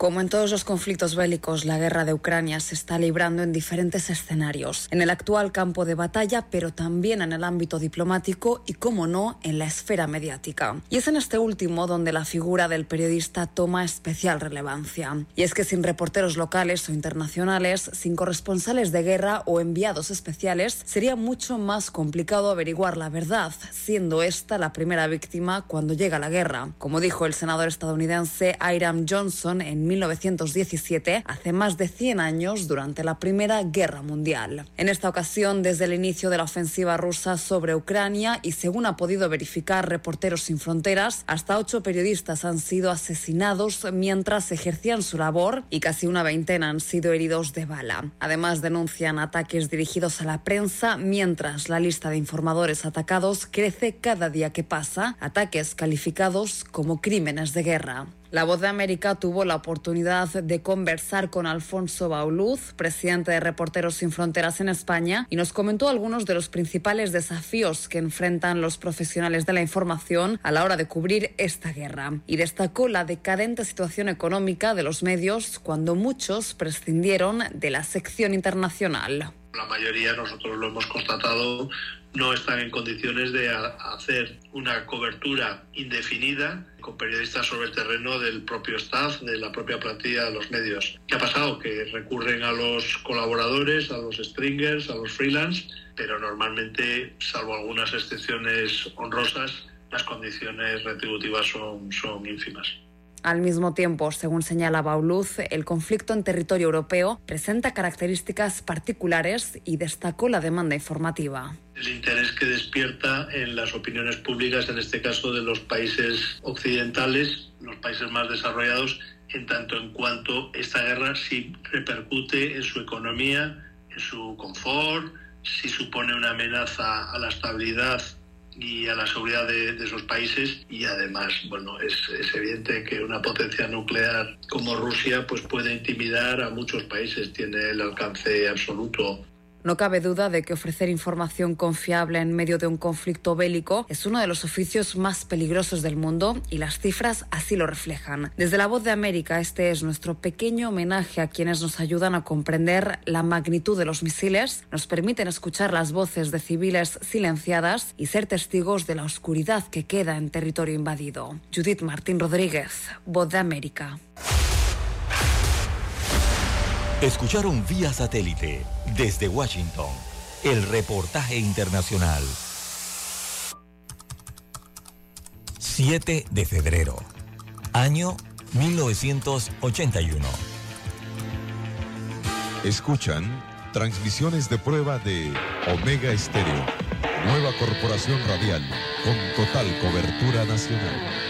Como en todos los conflictos bélicos, la guerra de Ucrania se está librando en diferentes escenarios, en el actual campo de batalla, pero también en el ámbito diplomático y, como no, en la esfera mediática. Y es en este último donde la figura del periodista toma especial relevancia. Y es que sin reporteros locales o internacionales, sin corresponsales de guerra o enviados especiales, sería mucho más complicado averiguar la verdad, siendo esta la primera víctima cuando llega la guerra. Como dijo el senador estadounidense Hiram Johnson en 1917, hace más de 100 años, durante la Primera Guerra Mundial. En esta ocasión, desde el inicio de la ofensiva rusa sobre Ucrania y según ha podido verificar Reporteros Sin Fronteras, hasta ocho periodistas han sido asesinados mientras ejercían su labor y casi una veintena han sido heridos de bala. Además, denuncian ataques dirigidos a la prensa mientras la lista de informadores atacados crece cada día que pasa, ataques calificados como crímenes de guerra. La Voz de América tuvo la oportunidad de conversar con Alfonso Bauluz, presidente de Reporteros Sin Fronteras en España, y nos comentó algunos de los principales desafíos que enfrentan los profesionales de la información a la hora de cubrir esta guerra. Y destacó la decadente situación económica de los medios cuando muchos prescindieron de la sección internacional. La mayoría, nosotros lo hemos constatado, no están en condiciones de hacer una cobertura indefinida con periodistas sobre el terreno del propio staff, de la propia plantilla de los medios. ¿Qué ha pasado? Que recurren a los colaboradores, a los stringers, a los freelance, pero normalmente, salvo algunas excepciones honrosas, las condiciones retributivas son, son ínfimas. Al mismo tiempo, según señala Bauluz, el conflicto en territorio europeo presenta características particulares y destacó la demanda informativa. El interés que despierta en las opiniones públicas, en este caso de los países occidentales, los países más desarrollados, en tanto en cuanto esta guerra sí repercute en su economía, en su confort, si supone una amenaza a la estabilidad y a la seguridad de, de esos países. Y además bueno es, es, evidente que una potencia nuclear como Rusia pues puede intimidar a muchos países. Tiene el alcance absoluto no cabe duda de que ofrecer información confiable en medio de un conflicto bélico es uno de los oficios más peligrosos del mundo y las cifras así lo reflejan. Desde la voz de América, este es nuestro pequeño homenaje a quienes nos ayudan a comprender la magnitud de los misiles, nos permiten escuchar las voces de civiles silenciadas y ser testigos de la oscuridad que queda en territorio invadido. Judith Martín Rodríguez, Voz de América. Escucharon vía satélite desde Washington el reportaje internacional. 7 de febrero, año 1981. Escuchan transmisiones de prueba de Omega Estéreo, nueva corporación radial con total cobertura nacional.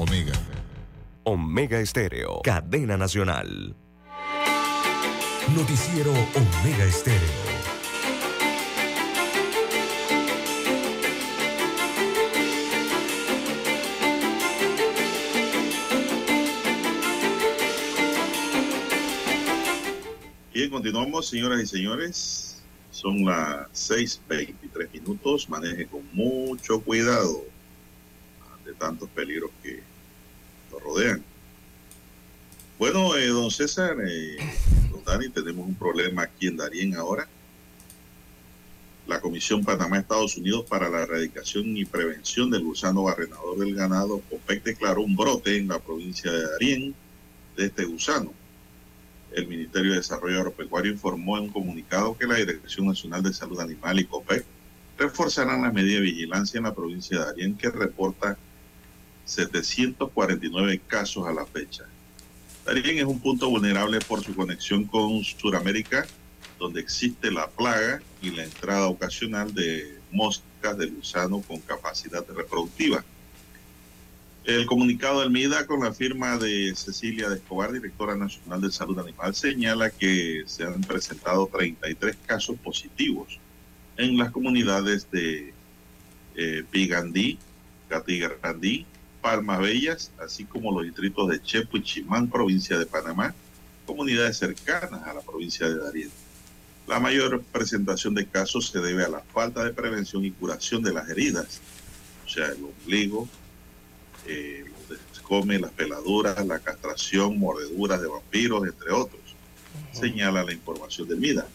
Omega. Omega Estéreo. Cadena Nacional. Noticiero Omega Estéreo. Bien, continuamos, señoras y señores. Son las 6:23 minutos. Maneje con mucho cuidado ante tantos peligros que lo rodean. Bueno, eh, don César, eh, don Dani, tenemos un problema aquí en Darien ahora. La Comisión Panamá-Estados Unidos para la Erradicación y Prevención del Gusano Barrenador del Ganado, OPEC, declaró un brote en la provincia de Darién de este gusano. El Ministerio de Desarrollo Agropecuario informó en un comunicado que la Dirección Nacional de Salud Animal y COPEC reforzarán las medidas de vigilancia en la provincia de Darién, que reporta 749 casos a la fecha. Darien es un punto vulnerable por su conexión con Sudamérica, donde existe la plaga y la entrada ocasional de moscas de gusano con capacidad reproductiva. El comunicado del MIDA con la firma de Cecilia de Escobar, directora nacional de salud animal, señala que se han presentado 33 casos positivos en las comunidades de eh, Pigandí, Palmas Bellas, así como los distritos de Chepo y Chimán, provincia de Panamá, comunidades cercanas a la provincia de Darién. La mayor presentación de casos se debe a la falta de prevención y curación de las heridas, o sea, el ombligo, eh, los descomes, las peladuras, la castración, mordeduras de vampiros, entre otros, señala la información del MIDA.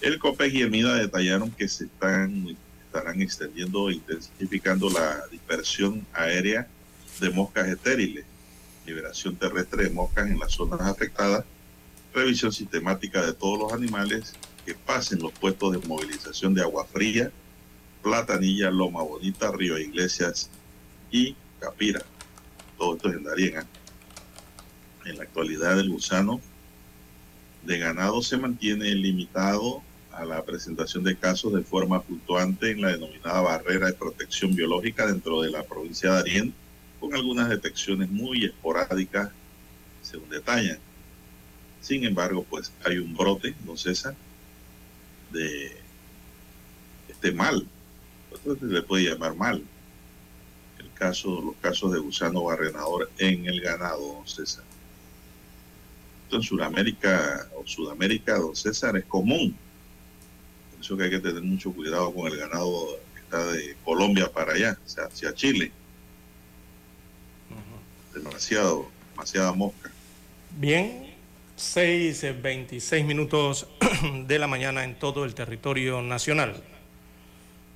El COPEC y el MIDA detallaron que se están, estarán extendiendo e intensificando la dispersión aérea de moscas estériles, liberación terrestre de moscas en las zonas afectadas, revisión sistemática de todos los animales que pasen los puestos de movilización de agua fría, Platanilla, Loma Bonita, Río Iglesias y Capira. Todo esto es en Darien. ¿eh? En la actualidad el gusano de ganado se mantiene limitado a la presentación de casos de forma fluctuante en la denominada barrera de protección biológica dentro de la provincia de Darién, con algunas detecciones muy esporádicas, según detallan. Sin embargo, pues hay un brote, don César, de este mal. Se le puede llamar mal. El caso, los casos de gusano barrenador en el ganado, don César. Esto en Sudamérica o Sudamérica, don César, es común. Por eso que hay que tener mucho cuidado con el ganado que está de Colombia para allá, hacia Chile. Demasiado, demasiada mosca. Bien, 6, 26 minutos de la mañana en todo el territorio nacional.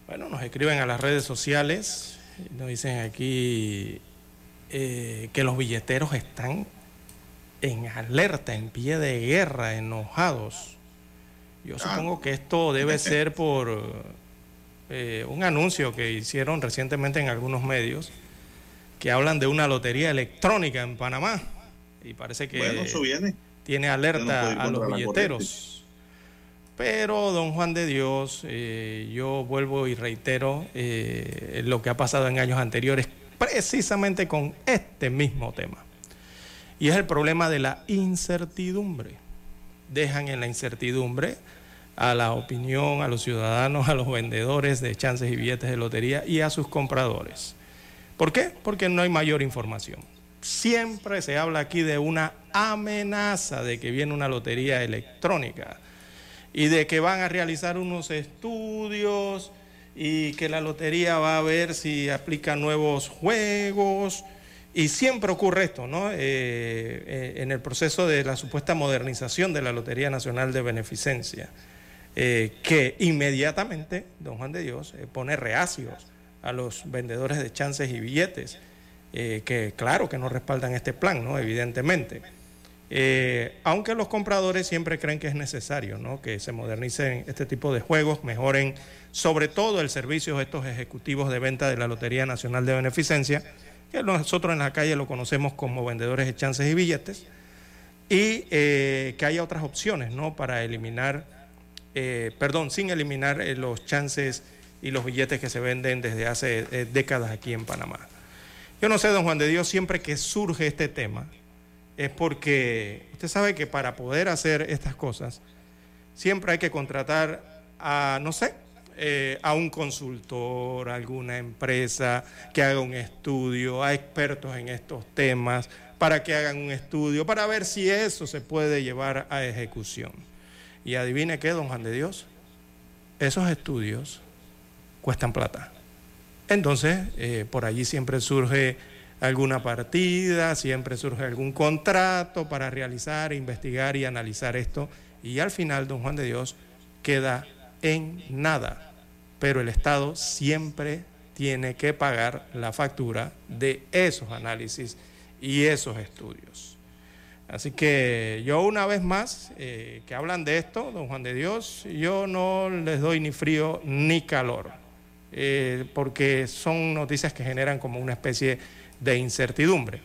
Bueno, nos escriben a las redes sociales, nos dicen aquí eh, que los billeteros están en alerta, en pie de guerra, enojados. Yo supongo que esto debe ser por eh, un anuncio que hicieron recientemente en algunos medios que hablan de una lotería electrónica en Panamá. Y parece que Bueno, eso viene. tiene no alerta a los billeteros. Pero, don Juan de Dios, eh, yo vuelvo y reitero eh, lo que ha pasado en años anteriores, precisamente con este mismo tema. Y es el problema de la incertidumbre. Dejan en la incertidumbre a la opinión, a los ciudadanos, a los vendedores de chances y billetes de lotería y a sus compradores. ¿Por qué? Porque no hay mayor información. Siempre se habla aquí de una amenaza de que viene una lotería electrónica y de que van a realizar unos estudios y que la lotería va a ver si aplica nuevos juegos. Y siempre ocurre esto, ¿no? Eh, eh, en el proceso de la supuesta modernización de la Lotería Nacional de Beneficencia, eh, que inmediatamente, don Juan de Dios, pone reacios a los vendedores de chances y billetes, eh, que claro que no respaldan este plan, ¿no? Evidentemente. Eh, aunque los compradores siempre creen que es necesario ¿no? que se modernicen este tipo de juegos, mejoren sobre todo el servicio de estos ejecutivos de venta de la Lotería Nacional de Beneficencia, que nosotros en la calle lo conocemos como vendedores de chances y billetes, y eh, que haya otras opciones ¿no? para eliminar, perdón, sin eliminar los chances y los billetes que se venden desde hace eh, décadas aquí en Panamá. Yo no sé, don Juan de Dios, siempre que surge este tema, es porque usted sabe que para poder hacer estas cosas, siempre hay que contratar a, no sé, eh, a un consultor, a alguna empresa que haga un estudio, a expertos en estos temas, para que hagan un estudio, para ver si eso se puede llevar a ejecución. Y adivine qué, don Juan de Dios, esos estudios cuestan plata. Entonces, eh, por allí siempre surge alguna partida, siempre surge algún contrato para realizar, investigar y analizar esto. Y al final, don Juan de Dios queda en nada. Pero el Estado siempre tiene que pagar la factura de esos análisis y esos estudios. Así que yo una vez más, eh, que hablan de esto, don Juan de Dios, yo no les doy ni frío ni calor, eh, porque son noticias que generan como una especie de incertidumbre.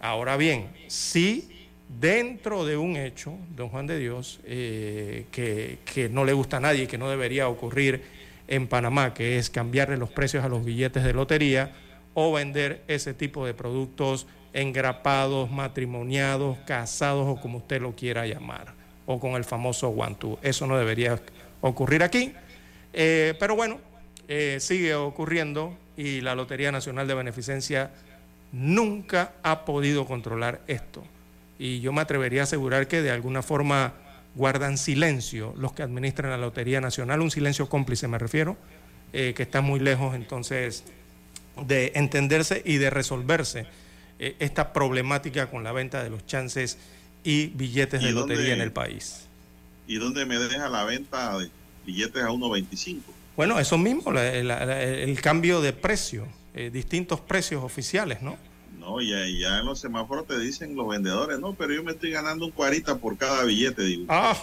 Ahora bien, si dentro de un hecho, don Juan de Dios, eh, que, que no le gusta a nadie y que no debería ocurrir en Panamá, que es cambiarle los precios a los billetes de lotería o vender ese tipo de productos engrapados, matrimoniados, casados o como usted lo quiera llamar, o con el famoso guantú. Eso no debería ocurrir aquí, eh, pero bueno, eh, sigue ocurriendo y la Lotería Nacional de Beneficencia nunca ha podido controlar esto. Y yo me atrevería a asegurar que de alguna forma guardan silencio los que administran la Lotería Nacional, un silencio cómplice me refiero, eh, que está muy lejos entonces de entenderse y de resolverse eh, esta problemática con la venta de los chances y billetes ¿Y de dónde- lotería en el país. ¿Y dónde me deja la venta de billetes a 1.25? Bueno, eso mismo, la- la- la- el cambio de precio, eh, distintos precios oficiales, ¿no? No, ya, ya en los semáforos te dicen los vendedores, no, pero yo me estoy ganando un cuarita por cada billete. Digo, Ah,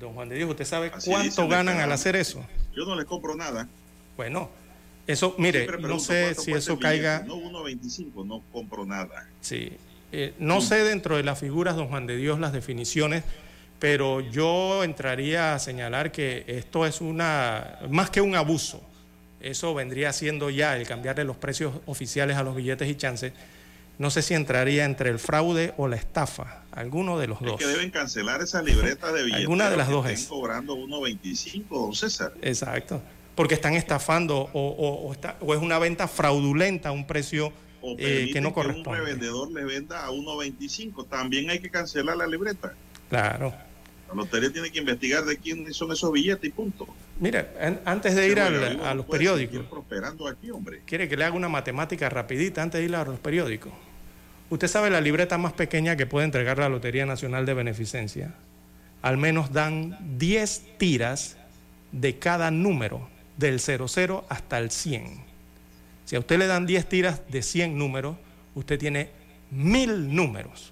don Juan de Dios, ¿usted sabe Así cuánto ganan al hacer eso? Yo no les compro nada. Bueno, eso, mire, no sé si eso caiga, No, 1.25, no compro nada. sí, Eh, no sé dentro de las figuras, don Juan de Dios, las definiciones, pero yo entraría a señalar que esto es una, más que un abuso, eso vendría siendo ya el cambiarle los precios oficiales a los billetes y chances, no sé si entraría entre el fraude o la estafa, alguno de los Es dos. que deben cancelar esas libretas de billetes. Alguna de las dos Estén es. cobrando 1.25, don César. Exacto. Porque están estafando o, o- o está- o es una venta fraudulenta a un precio O eh, que no un corresponde. revendedor le venda a 1.25. También hay que cancelar la libreta. Claro. La lotería tiene que investigar de quién son esos billetes y punto. Mira, an- antes de ir al- a los periódicos, seguir prosperando aquí, hombre. quiere que le haga una matemática rapidita antes de ir a los periódicos. Usted sabe la libreta más pequeña que puede entregar la Lotería Nacional de Beneficencia. Al menos dan 10 tiras de cada número, del 00 hasta el 100. Si a usted le dan 10 tiras de 100 números, usted tiene mil números.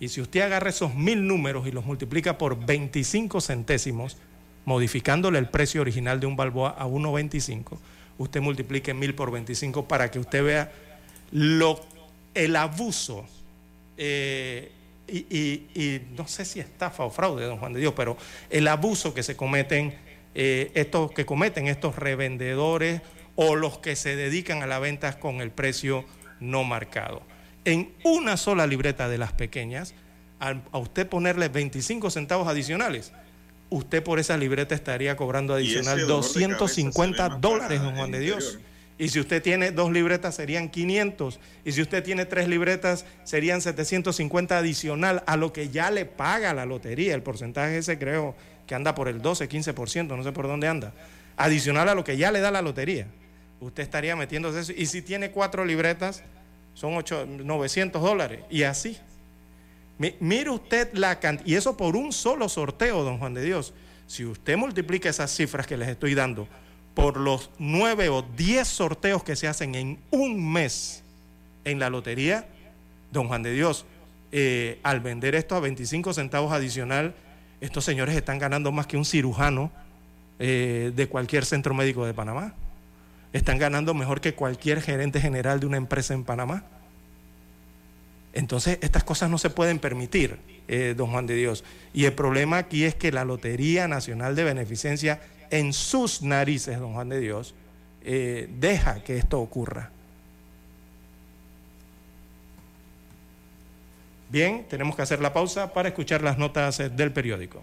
Y si usted agarra esos mil números y los multiplica por 25 centésimos, modificándole el precio original de un balboa a 1.25, usted multiplique mil por 25 para que usted vea lo, el abuso eh, y, no sé si estafa o fraude, don Juan de Dios, pero el abuso que se cometen, eh, estos que cometen estos revendedores o los que se dedican a la venta con el precio no marcado. En una sola libreta de las pequeñas, a usted ponerle 25 centavos adicionales, usted por esa libreta estaría cobrando adicional dolor de cabeza 250 se ve más dólares, don Juan de Dios. interior. Y si usted tiene dos libretas serían 500. Y si usted tiene tres libretas serían 750 adicional a lo que ya le paga la lotería. El porcentaje ese creo que anda por el 12, 15%, no sé por dónde anda. Adicional a lo que ya le da la lotería. Usted estaría metiéndose eso. Y si tiene cuatro libretas son ocho- 900 dólares. Y así. Mi- Mire usted la cantidad, y eso por un solo sorteo, don Juan de Dios. Si usted multiplica esas cifras que les estoy dando por los nueve o diez sorteos que se hacen en un mes en la lotería, don Juan de Dios, eh, al vender esto a 25 centavos adicional, estos señores están ganando más que un cirujano eh, de cualquier centro médico de Panamá. Están ganando mejor que cualquier gerente general de una empresa en Panamá. Entonces, estas cosas no se pueden permitir, eh, don Juan de Dios. Y el problema aquí es que la Lotería Nacional de Beneficencia, en sus narices, don Juan de Dios, eh, deja que esto ocurra. Bien, tenemos que hacer la pausa para escuchar las notas eh, del periódico.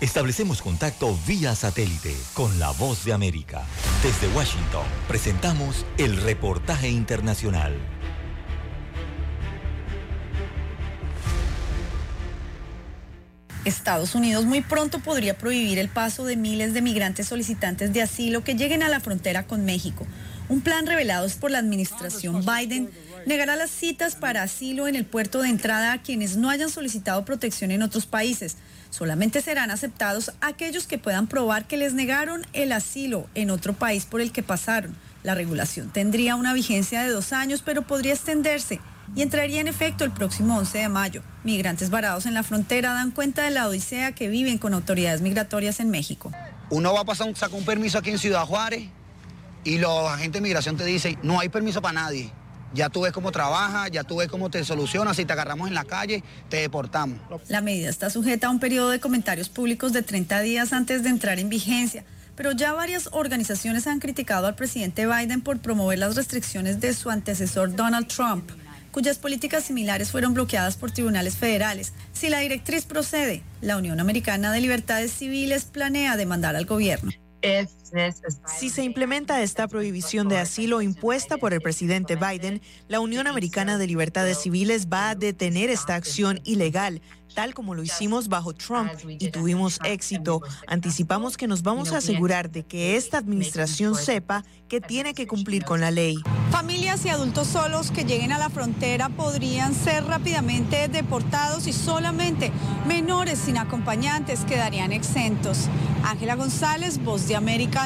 establecemos contacto vía satélite con la voz de América. Desde Washington, presentamos el reportaje internacional. Estados Unidos muy pronto podría prohibir el paso de miles de migrantes solicitantes de asilo que lleguen a la frontera con México. Un plan revelado por la administración Biden negará las citas para asilo en el puerto de entrada a quienes no hayan solicitado protección en otros países. Solamente serán aceptados aquellos que puedan probar que les negaron el asilo en otro país por el que pasaron. La regulación tendría una vigencia de dos años, pero podría extenderse y entraría en efecto el próximo 11 de mayo. Migrantes varados en la frontera dan cuenta de la odisea que viven con autoridades migratorias en México. Uno va a pasar, saca un permiso aquí en Ciudad Juárez y los agentes de migración te dicen, no hay permiso para nadie. Ya tú ves cómo trabaja, ya tú ves cómo te soluciona, si te agarramos en la calle, te deportamos. La medida está sujeta a un periodo de comentarios públicos de 30 días antes de entrar en vigencia, pero ya varias organizaciones han criticado al presidente Biden por promover las restricciones de su antecesor Donald Trump cuyas políticas similares fueron bloqueadas por tribunales federales. Si la directriz procede, la Unión Americana de Libertades Civiles planea demandar al gobierno. Si se implementa esta prohibición de asilo impuesta por el presidente Biden, la Unión Americana de Libertades Civiles va a detener esta acción ilegal, tal como lo hicimos bajo Trump y tuvimos éxito. Anticipamos que nos vamos a asegurar de que esta administración sepa que tiene que cumplir con la ley. Familias y adultos solos que lleguen a la frontera podrían ser rápidamente deportados y solamente menores sin acompañantes quedarían exentos. Ángela González, Voz de América,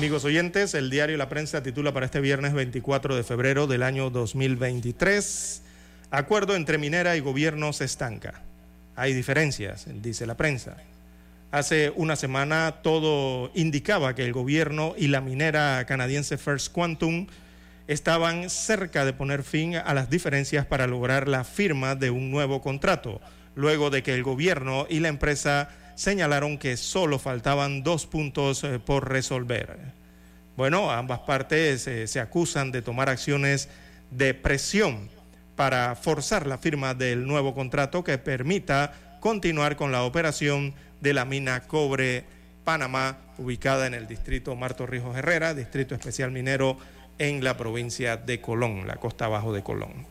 Amigos oyentes, el diario La Prensa titula para este viernes 24 de febrero del año 2023, Acuerdo entre minera y gobierno se estanca. Hay diferencias, dice la prensa. Hace una semana todo indicaba que el gobierno y la minera canadiense First Quantum estaban cerca de poner fin a las diferencias para lograr la firma de un nuevo contrato, luego de que el gobierno y la empresa señalaron que solo faltaban dos puntos eh, por resolver. Bueno, ambas partes eh, se acusan de tomar acciones de presión para forzar la firma del nuevo contrato que permita continuar con la operación de la mina Cobre Panamá, ubicada en el distrito Marto Rijos Herrera, distrito especial minero en la provincia de Colón, la costa abajo de Colón.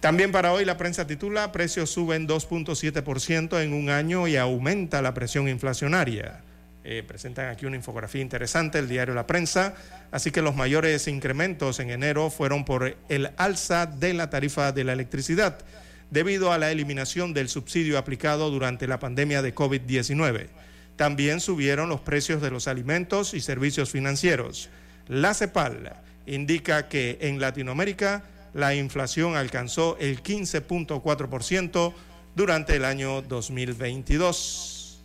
También para hoy la prensa titula, precios suben 2.7% en un año y aumenta la presión inflacionaria. Eh, presentan aquí una infografía interesante, el diario La Prensa. Así que los mayores incrementos en enero fueron por el alza de la tarifa de la electricidad, debido a la eliminación del subsidio aplicado durante la pandemia de COVID-19. También subieron los precios de los alimentos y servicios financieros. La CEPAL indica que en Latinoamérica la inflación alcanzó el 15.4% durante el año 2022.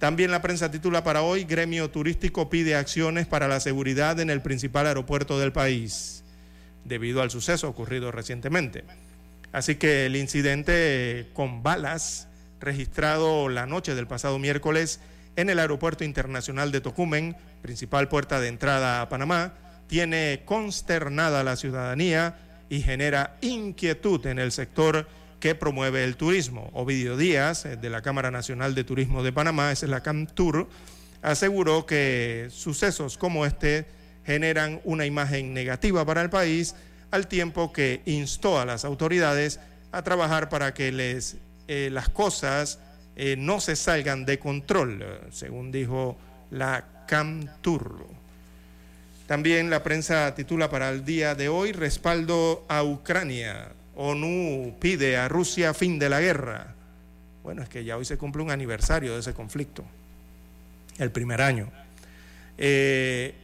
También la prensa titula para hoy, Gremio Turístico pide acciones para la seguridad en el principal aeropuerto del país, debido al suceso ocurrido recientemente. Así que el incidente con balas registrado la noche del pasado miércoles en el Aeropuerto Internacional de Tocumen, principal puerta de entrada a Panamá, tiene consternada a la ciudadanía y genera inquietud en el sector que promueve el turismo. Ovidio Díaz, eh, de la Cámara Nacional de Turismo de Panamá, esa es la CAMTUR, aseguró que sucesos como este generan una imagen negativa para el país, al tiempo que instó a las autoridades a trabajar para que les eh, las cosas eh, no se salgan de control, según dijo la CAMTUR. También la prensa titula para el día de hoy respaldo a Ucrania. ONU pide a Rusia fin de la guerra. Bueno, es que ya hoy se cumple un aniversario de ese conflicto, el primer año. Eh,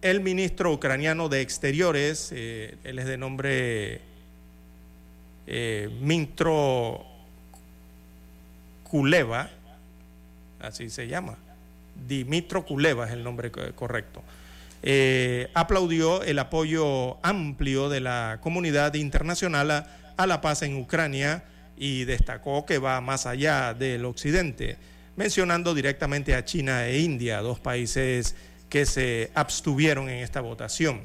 el ministro ucraniano de Exteriores, eh, él es de nombre eh, Mintro Kuleva, así se llama, Dimitro Kuleva es el nombre co- correcto, eh, aplaudió el apoyo amplio de la comunidad internacional a, a la paz en Ucrania y destacó que va más allá del occidente, mencionando directamente a China e India, dos países que se abstuvieron en esta votación.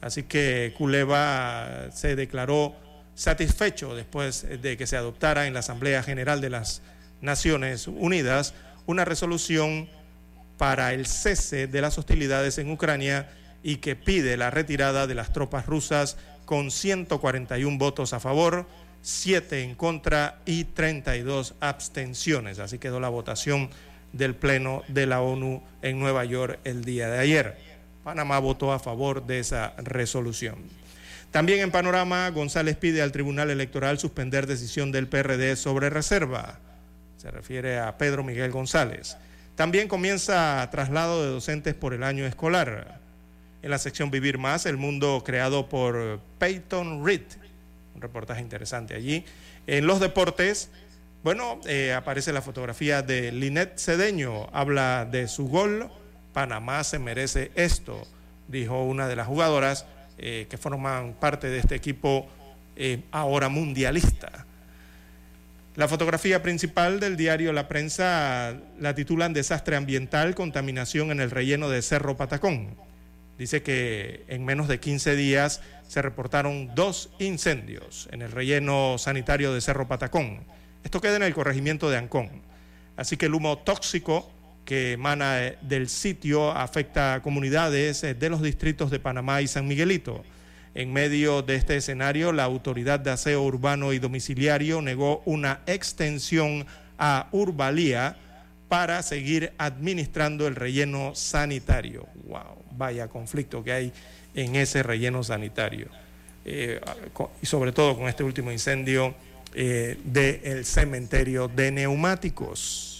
Así que Kuleva se declaró satisfecho después de que se adoptara en la Asamblea General de las Naciones Unidas una resolución para el cese de las hostilidades en Ucrania y que pide la retirada de las tropas rusas con 141 votos a favor, 7 en contra y 32 abstenciones. Así quedó la votación del Pleno de la ONU en Nueva York el día de ayer. Panamá votó a favor de esa resolución. También en panorama, González pide al Tribunal Electoral suspender decisión del PRD sobre reserva. Se refiere a Pedro Miguel González. También comienza traslado de docentes por el año escolar. En la sección Vivir Más, el mundo creado por Peyton Reed. Un reportaje interesante allí. En los deportes, bueno, eh, aparece la fotografía de Linet Cedeño. Habla de su gol. Panamá se merece esto, dijo una de las jugadoras eh, que forman parte de este equipo eh, ahora mundialista. La fotografía principal del diario La Prensa la titulan Desastre ambiental, contaminación en el relleno de Cerro Patacón. Dice que en menos de 15 días se reportaron dos incendios en el relleno sanitario de Cerro Patacón. Esto queda en el corregimiento de Ancón. Así que el humo tóxico que emana del sitio afecta a comunidades de los distritos de Panamá y San Miguelito. En medio de este escenario, la Autoridad de Aseo Urbano y Domiciliario negó una extensión a Urbalía para seguir administrando el relleno sanitario. ¡Wow! Vaya conflicto que hay en ese relleno sanitario. Eh, y sobre todo con este último incendio eh, del cementerio de neumáticos.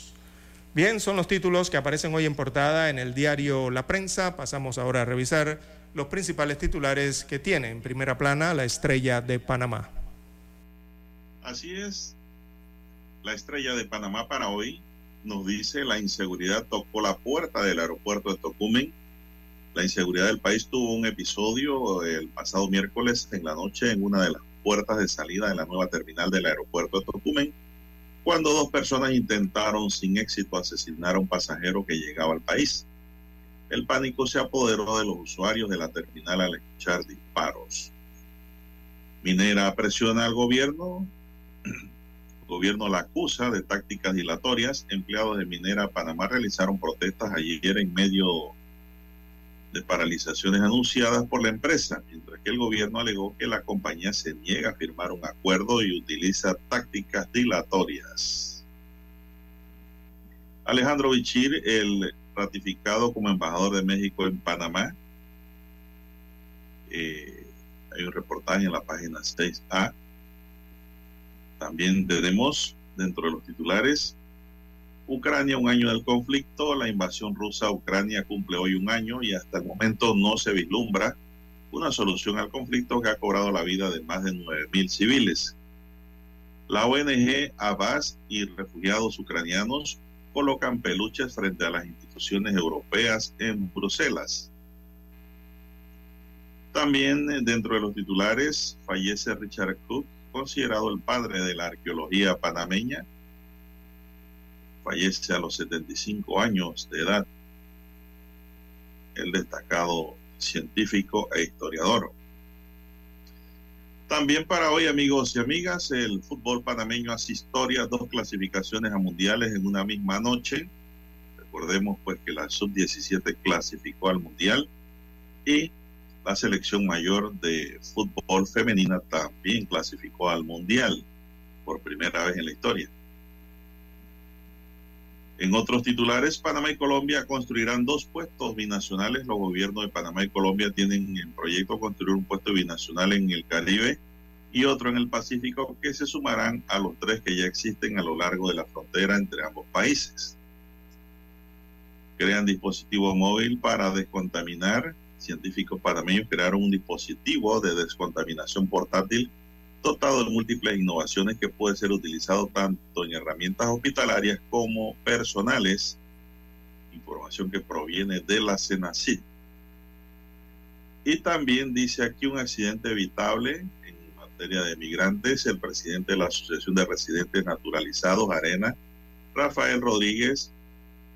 Bien, son los títulos que aparecen hoy en portada en el diario La Prensa. Pasamos ahora a revisar los principales titulares que tiene en primera plana la estrella de Panamá. Así es. La estrella de Panamá para hoy nos dice la inseguridad tocó la puerta del aeropuerto de Tocumen. La inseguridad del país tuvo un episodio el pasado miércoles en la noche en una de las puertas de salida de la nueva terminal del aeropuerto de Tocumen, cuando dos personas intentaron sin éxito asesinar a un pasajero que llegaba al país. El pánico se apoderó de los usuarios de la terminal al escuchar disparos. Minera presiona al gobierno. El gobierno la acusa de tácticas dilatorias. Empleados de Minera Panamá realizaron protestas ayer en medio de paralizaciones anunciadas por la empresa, el gobierno alegó que la compañía se niega a firmar un acuerdo y utiliza tácticas dilatorias. Alejandro Bichir, el ratificado como embajador de México en Panamá, eh, hay un reportaje en la página 6A. También tenemos dentro de los titulares Ucrania, un año del conflicto, la invasión rusa a Ucrania cumple hoy un año y hasta el momento no se vislumbra una solución al conflicto que ha cobrado la vida de más de 9.000 civiles. La ONG Abbas y refugiados ucranianos colocan peluches frente a las instituciones europeas en Bruselas. También eh, dentro de los titulares fallece Richard Cook, considerado el padre de la arqueología panameña. Fallece a los 75 años de edad. El destacado científico e historiador. También para hoy, amigos y amigas, el fútbol panameño hace historia, dos clasificaciones a mundiales en una misma noche. Recordemos pues que la sub-17 clasificó al mundial y la selección mayor de fútbol femenina también clasificó al mundial por primera vez en la historia. En otros titulares, Panamá y Colombia construirán dos puestos binacionales. Los gobiernos de Panamá y Colombia tienen en proyecto construir un puesto binacional en el Caribe y otro en el Pacífico que se sumarán a los tres que ya existen a lo largo de la frontera entre ambos países. Crean dispositivo móvil para descontaminar. Científicos panameños crearon un dispositivo de descontaminación portátil dotado de múltiples innovaciones que puede ser utilizado tanto en herramientas hospitalarias como personales. Información que proviene de la CENACID. Y también dice aquí un accidente evitable en materia de migrantes. El presidente de la Asociación de Residentes Naturalizados, Arena, Rafael Rodríguez,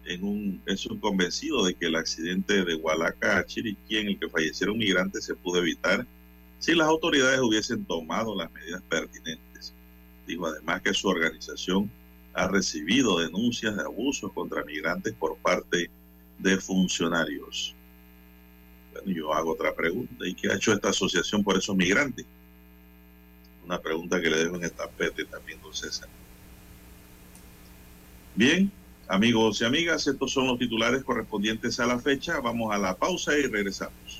en es un convencido de que el accidente de Hualaca a Chiriquí en el que fallecieron migrantes se pudo evitar si las autoridades hubiesen tomado las medidas pertinentes. Dijo además que su organización ha recibido denuncias de abusos contra migrantes por parte de funcionarios. Bueno, yo hago otra pregunta. ¿Y qué ha hecho esta asociación por esos migrantes? Una pregunta que le dejo en el tapete también, don César. Bien, amigos y amigas, estos son los titulares correspondientes a la fecha. Vamos a la pausa y regresamos.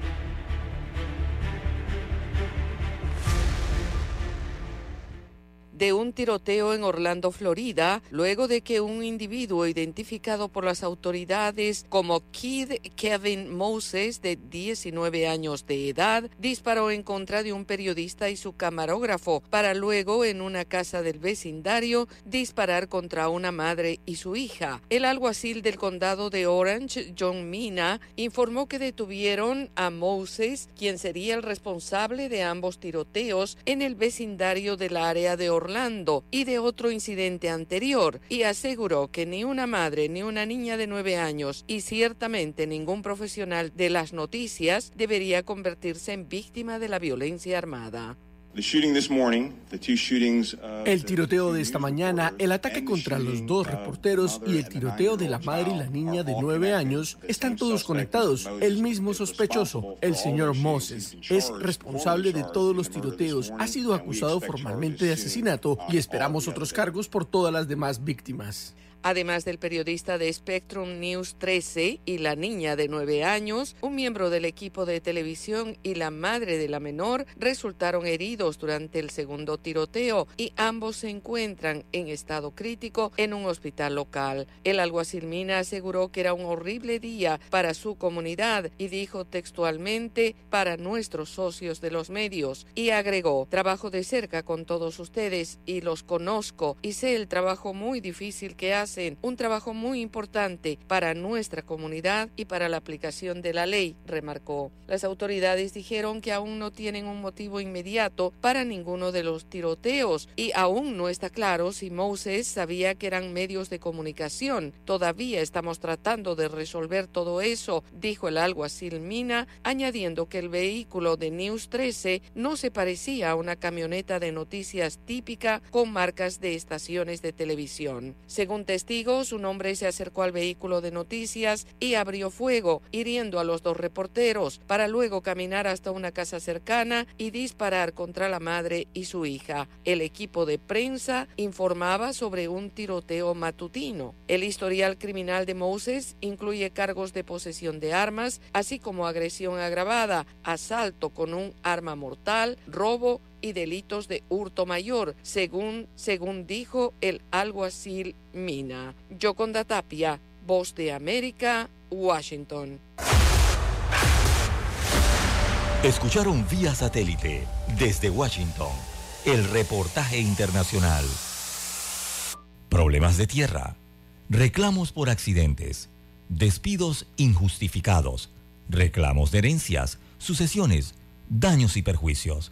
De un tiroteo en Orlando, Florida, luego de que un individuo identificado por las autoridades como Kid Kevin Moses, de 19 años de edad, disparó en contra de un periodista y su camarógrafo, para luego, en una casa del vecindario, disparar contra una madre y su hija. El alguacil del condado de Orange, John Mina, informó que detuvieron a Moses, quien sería el responsable de ambos tiroteos en el vecindario del área de Orlando y de otro incidente anterior y aseguró que ni una madre ni una niña de nueve años y ciertamente ningún profesional de las noticias debería convertirse en víctima de la violencia armada. El tiroteo de esta mañana, el ataque contra los dos reporteros y el tiroteo de la madre y la niña de nueve años están todos conectados. El mismo sospechoso, el señor Moses, es responsable de todos los tiroteos, ha sido acusado formalmente de asesinato y esperamos otros cargos por todas las demás víctimas. Además del periodista de Spectrum News 13 y la niña de 9 años, un miembro del equipo de televisión y la madre de la menor resultaron heridos durante el segundo tiroteo y ambos se encuentran en estado crítico en un hospital local. El alguacil Mina aseguró que era un horrible día para su comunidad y dijo textualmente para nuestros socios de los medios y agregó, trabajo de cerca con todos ustedes y los conozco y sé el trabajo muy difícil que hacen un trabajo muy importante para nuestra comunidad y para la aplicación de la ley, remarcó. Las autoridades dijeron que aún no tienen un motivo inmediato para ninguno de los tiroteos y aún no está claro si Moses sabía que eran medios de comunicación. Todavía estamos tratando de resolver todo eso, dijo el alguacil Mina, añadiendo que el vehículo de News 13 no se parecía a una camioneta de noticias típica con marcas de estaciones de televisión. Según testigos, un hombre se acercó al vehículo de noticias y abrió fuego, hiriendo a los dos reporteros, para luego caminar hasta una casa cercana y disparar contra la madre y su hija. El equipo de prensa informaba sobre un tiroteo matutino. El historial criminal de Moses incluye cargos de posesión de armas, así como agresión agravada, asalto con un arma mortal, robo y delitos de hurto mayor, según, según dijo el alguacil Mina. Yoconda Tapia, Voz de América, Washington. Escucharon vía satélite desde Washington el reportaje internacional. Problemas de tierra, reclamos por accidentes, despidos injustificados, reclamos de herencias, sucesiones, daños y perjuicios.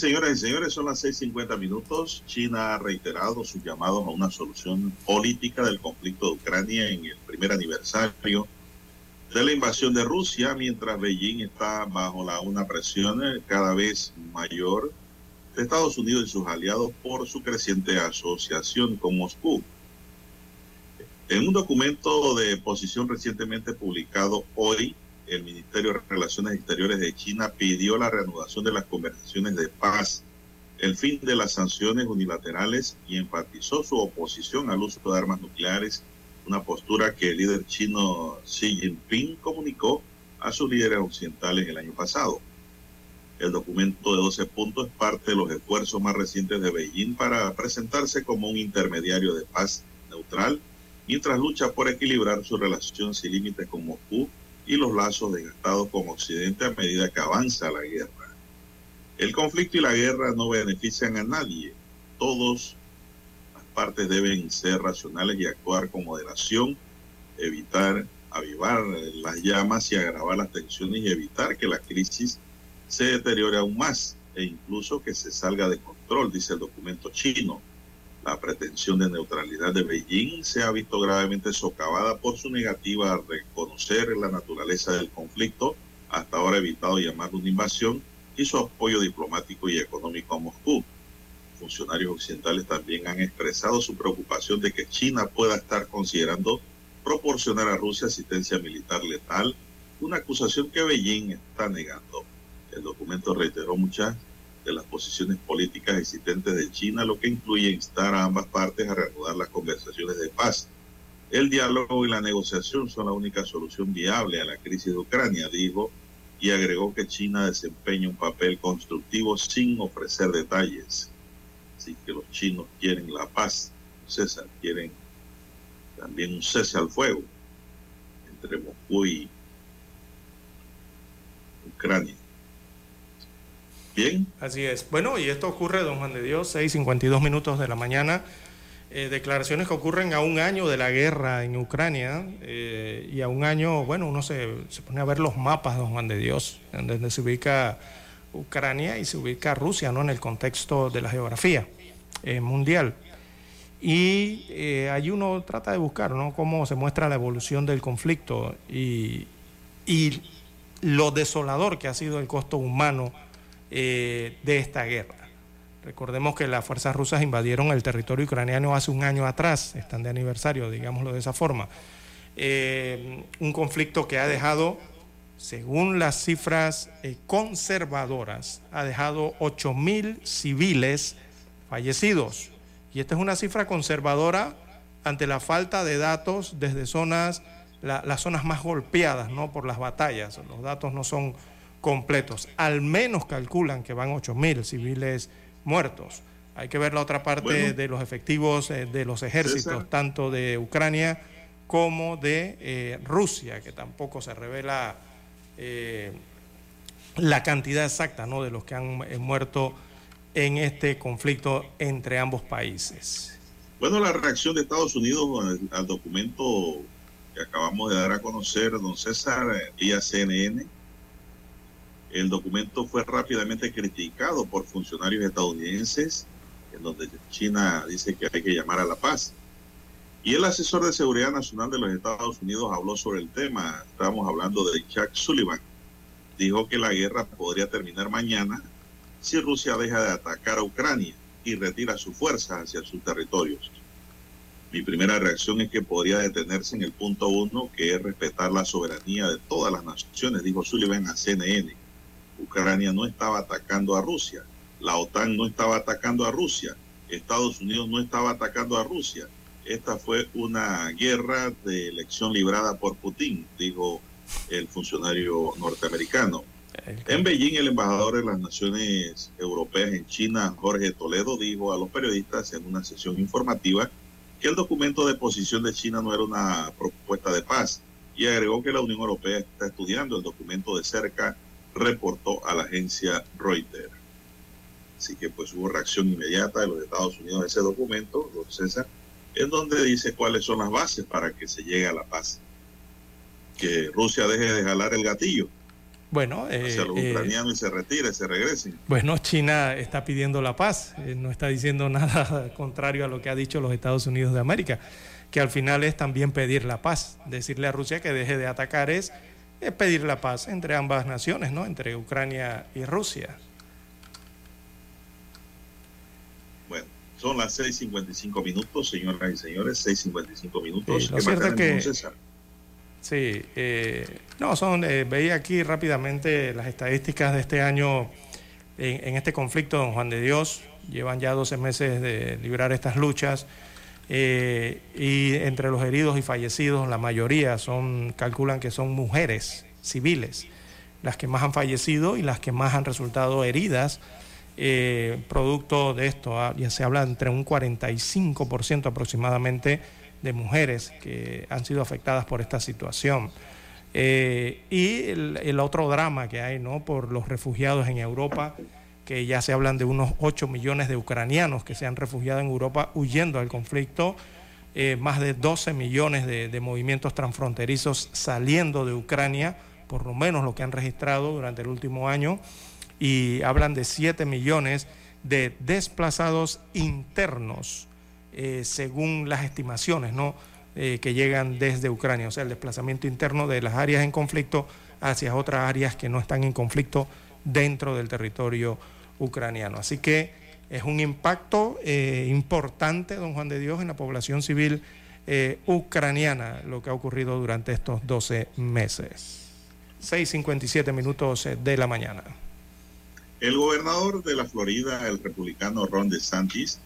Señoras y señores, son las 6.50 minutos. China ha reiterado sus llamados a una solución política del conflicto de Ucrania en el primer aniversario de la invasión de Rusia, mientras Beijing está bajo la, una presión cada vez mayor de Estados Unidos y sus aliados por su creciente asociación con Moscú. En un documento de posición recientemente publicado hoy, el Ministerio de Relaciones Exteriores de China pidió la reanudación de las conversaciones de paz, el fin de las sanciones unilaterales y enfatizó su oposición al uso de armas nucleares, una postura que el líder chino Xi Jinping comunicó a sus líderes occidentales el año pasado. El documento de 12 puntos es parte de los esfuerzos más recientes de Beijing para presentarse como un intermediario de paz neutral, mientras lucha por equilibrar su relación sin límites con Moscú y los lazos desgastados con Occidente a medida que avanza la guerra. El conflicto y la guerra no benefician a nadie. Todos las partes deben ser racionales y actuar con moderación, evitar avivar las llamas y agravar las tensiones y evitar que la crisis se deteriore aún más e incluso que se salga de control, dice el documento chino. La pretensión de neutralidad de Beijing se ha visto gravemente socavada por su negativa a reconocer la naturaleza del conflicto, hasta ahora evitado llamarlo una invasión, y su apoyo diplomático y económico a Moscú. Funcionarios occidentales también han expresado su preocupación de que China pueda estar considerando proporcionar a Rusia asistencia militar letal, una acusación que Beijing está negando. El documento reiteró muchas de las posiciones políticas existentes de China, lo que incluye instar a ambas partes a reanudar las conversaciones de paz. El diálogo y la negociación son la única solución viable a la crisis de Ucrania, dijo, y agregó que China desempeña un papel constructivo sin ofrecer detalles. Así que los chinos quieren la paz, César, quieren también un cese al fuego entre Moscú y Ucrania. Así es. Bueno, y esto ocurre, don Juan de Dios, 6.52 minutos de la mañana. Eh, declaraciones que ocurren a un año de la guerra en Ucrania eh, y a un año, bueno, uno se, se, pone a ver los mapas, don Juan de Dios, donde se ubica Ucrania y se ubica Rusia, ¿no? En el contexto de la geografía eh, mundial. Y ahí uno trata de buscar, ¿no? Cómo se muestra la evolución del conflicto y, y lo desolador que ha sido el costo humano eh, de esta guerra. Recordemos que las fuerzas rusas invadieron el territorio ucraniano hace un año atrás, están de aniversario, digámoslo de esa forma. Eh, un conflicto que ha dejado, según las cifras eh, conservadoras, ha dejado 8.000 civiles fallecidos. Y esta es una cifra conservadora ante la falta de datos desde zonas, la, las zonas más golpeadas ¿no? por las batallas. Los datos no son completos. Al menos calculan que van 8.000 civiles muertos. Hay que ver la otra parte bueno, de los efectivos eh, de los ejércitos, César. tanto de Ucrania como de eh, Rusia, que tampoco se revela eh, la cantidad exacta ¿no? de los que han eh, muerto en este conflicto entre ambos países. Bueno, la reacción de Estados Unidos al, al documento que acabamos de dar a conocer, don César, vía CNN, el documento fue rápidamente criticado por funcionarios estadounidenses, en donde China dice que hay que llamar a la paz. Y el asesor de seguridad nacional de los Estados Unidos habló sobre el tema. Estábamos hablando de Chuck Sullivan. Dijo que la guerra podría terminar mañana si Rusia deja de atacar a Ucrania y retira sus fuerzas hacia sus territorios. Mi primera reacción es que podría detenerse en el punto uno, que es respetar la soberanía de todas las naciones, dijo Sullivan a CNN. Ucrania no estaba atacando a Rusia, la OTAN no estaba atacando a Rusia, Estados Unidos no estaba atacando a Rusia. Esta fue una guerra de elección librada por Putin, dijo el funcionario norteamericano. En Beijing, el embajador de las Naciones Europeas en China, Jorge Toledo, dijo a los periodistas en una sesión informativa que el documento de posición de China no era una propuesta de paz y agregó que la Unión Europea está estudiando el documento de cerca, reportó a la agencia Reuters. Así que pues hubo reacción inmediata de los Estados Unidos a ese documento, don César, en donde dice cuáles son las bases para que se llegue a la paz. Que Rusia deje de jalar el gatillo bueno, eh, hacia los eh, ucranianos y se retire, se regresen. Bueno, China está pidiendo la paz, eh, no está diciendo nada contrario a lo que ha dicho los Estados Unidos de América, que al final es también pedir la paz. Decirle a Rusia que deje de atacar es, es pedir la paz entre ambas naciones, ¿no? Entre Ucrania y Rusia. Bueno, son las 6.55 minutos, señoras y señores, 6.55 minutos. Sí, lo ¿Qué más cierto que- César? Sí, eh, no, son, eh, veía aquí rápidamente las estadísticas de este año en, en este conflicto, don Juan de Dios, llevan ya 12 meses de librar estas luchas eh, y entre los heridos y fallecidos la mayoría son, calculan que son mujeres civiles, las que más han fallecido y las que más han resultado heridas. eh, producto de esto, ah, ya se habla entre un 45% aproximadamente de mujeres que han sido afectadas por esta situación. Eh, y el, el otro drama que hay ¿no? por los refugiados en Europa, que ya se hablan de unos 8 millones de ucranianos que se han refugiado en Europa huyendo del conflicto, eh, más de 12 millones de, de movimientos transfronterizos saliendo de Ucrania, por lo menos lo que han registrado durante el último año, y hablan de 7 millones de desplazados internos eh, según las estimaciones ¿no? Eh, que llegan desde Ucrania, o sea, el desplazamiento interno de las áreas en conflicto hacia otras áreas que no están en conflicto dentro del territorio ucraniano. Así que es un impacto eh, importante, don Juan de Dios, en la población civil eh, ucraniana, lo que ha ocurrido durante estos 12 meses. 6.57 minutos eh, de la mañana. El gobernador de la Florida, el republicano Ron DeSantis,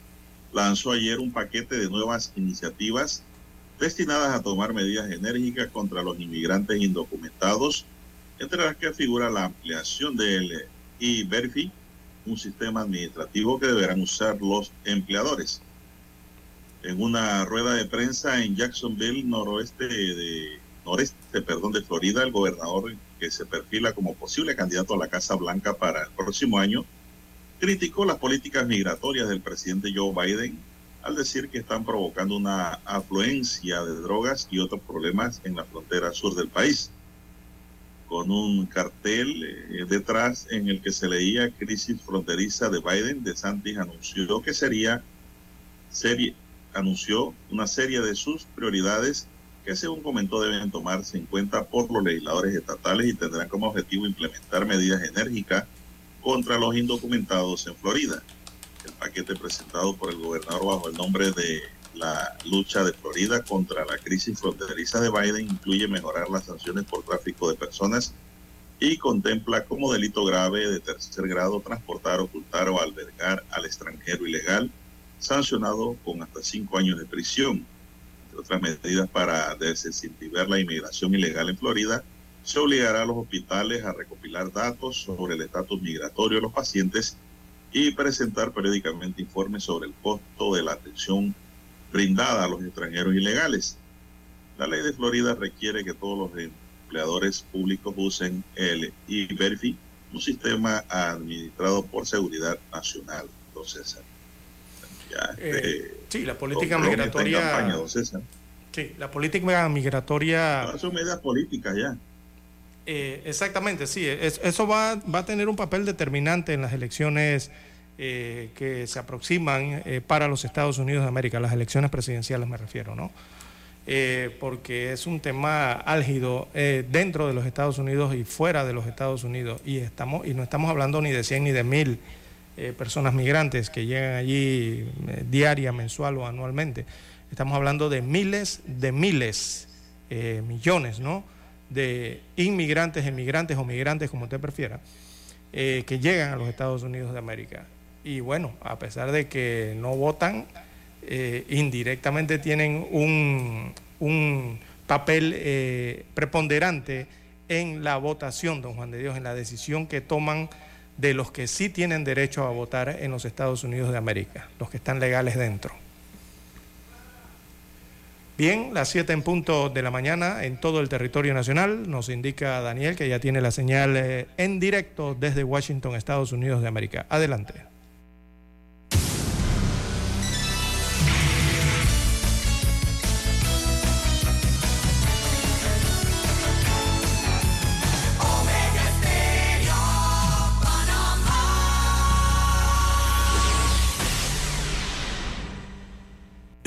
lanzó ayer un paquete de nuevas iniciativas destinadas a tomar medidas enérgicas contra los inmigrantes indocumentados, entre las que figura la ampliación del e-Verify, un sistema administrativo que deberán usar los empleadores. En una rueda de prensa en Jacksonville, noroeste de noreste, perdón, de Florida, el gobernador que se perfila como posible candidato a la Casa Blanca para el próximo año, criticó las políticas migratorias del presidente Joe Biden al decir que están provocando una afluencia de drogas y otros problemas en la frontera sur del país. Con un cartel eh, detrás en el que se leía crisis fronteriza de Biden, DeSantis anunció que sería serie, anunció una serie de sus prioridades que según comentó deben tomarse en cuenta por los legisladores estatales y tendrán como objetivo implementar medidas enérgicas contra los indocumentados en Florida. El paquete presentado por el gobernador bajo el nombre de la lucha de Florida contra la crisis fronteriza de Biden incluye mejorar las sanciones por tráfico de personas y contempla como delito grave de tercer grado transportar, ocultar o albergar al extranjero ilegal, sancionado con hasta cinco años de prisión. Entre otras medidas para desincentivar la inmigración ilegal en Florida, se obligará a los hospitales a recopilar datos sobre el estatus migratorio de los pacientes y presentar periódicamente informes sobre el costo de la atención brindada a los extranjeros ilegales. La ley de Florida requiere que todos los empleadores públicos usen el e-Verify un sistema administrado por seguridad nacional, don César. Ya, Eh, este, sí, la política migratoria. campaña. Sí, la política migratoria. No, son medidas políticas ya. Eh, exactamente, sí. es- eso va, va a tener un papel determinante en las elecciones eh, que se aproximan eh, para los Estados Unidos de América, las elecciones presidenciales me refiero, ¿no? Eh, porque es un tema álgido eh, dentro de los Estados Unidos y fuera de los Estados Unidos. Y, estamos, y no estamos hablando ni de 100 ni de 1000 eh, personas migrantes que llegan allí diaria, mensual o anualmente. Estamos hablando de miles de miles, millones, ¿no? De inmigrantes, emigrantes o migrantes, como usted prefiera, que llegan a los Estados Unidos de América. Y bueno, a pesar de que no votan, eh, indirectamente tienen un, papel eh, preponderante en la votación, don Juan de Dios, en la decisión que toman de los que sí tienen derecho a votar en los Estados Unidos de América, los que están legales dentro. Bien, las 7 en punto de la mañana en todo el territorio nacional, nos indica Daniel que ya tiene la señal eh, en directo desde Washington, Estados Unidos de América. Adelante.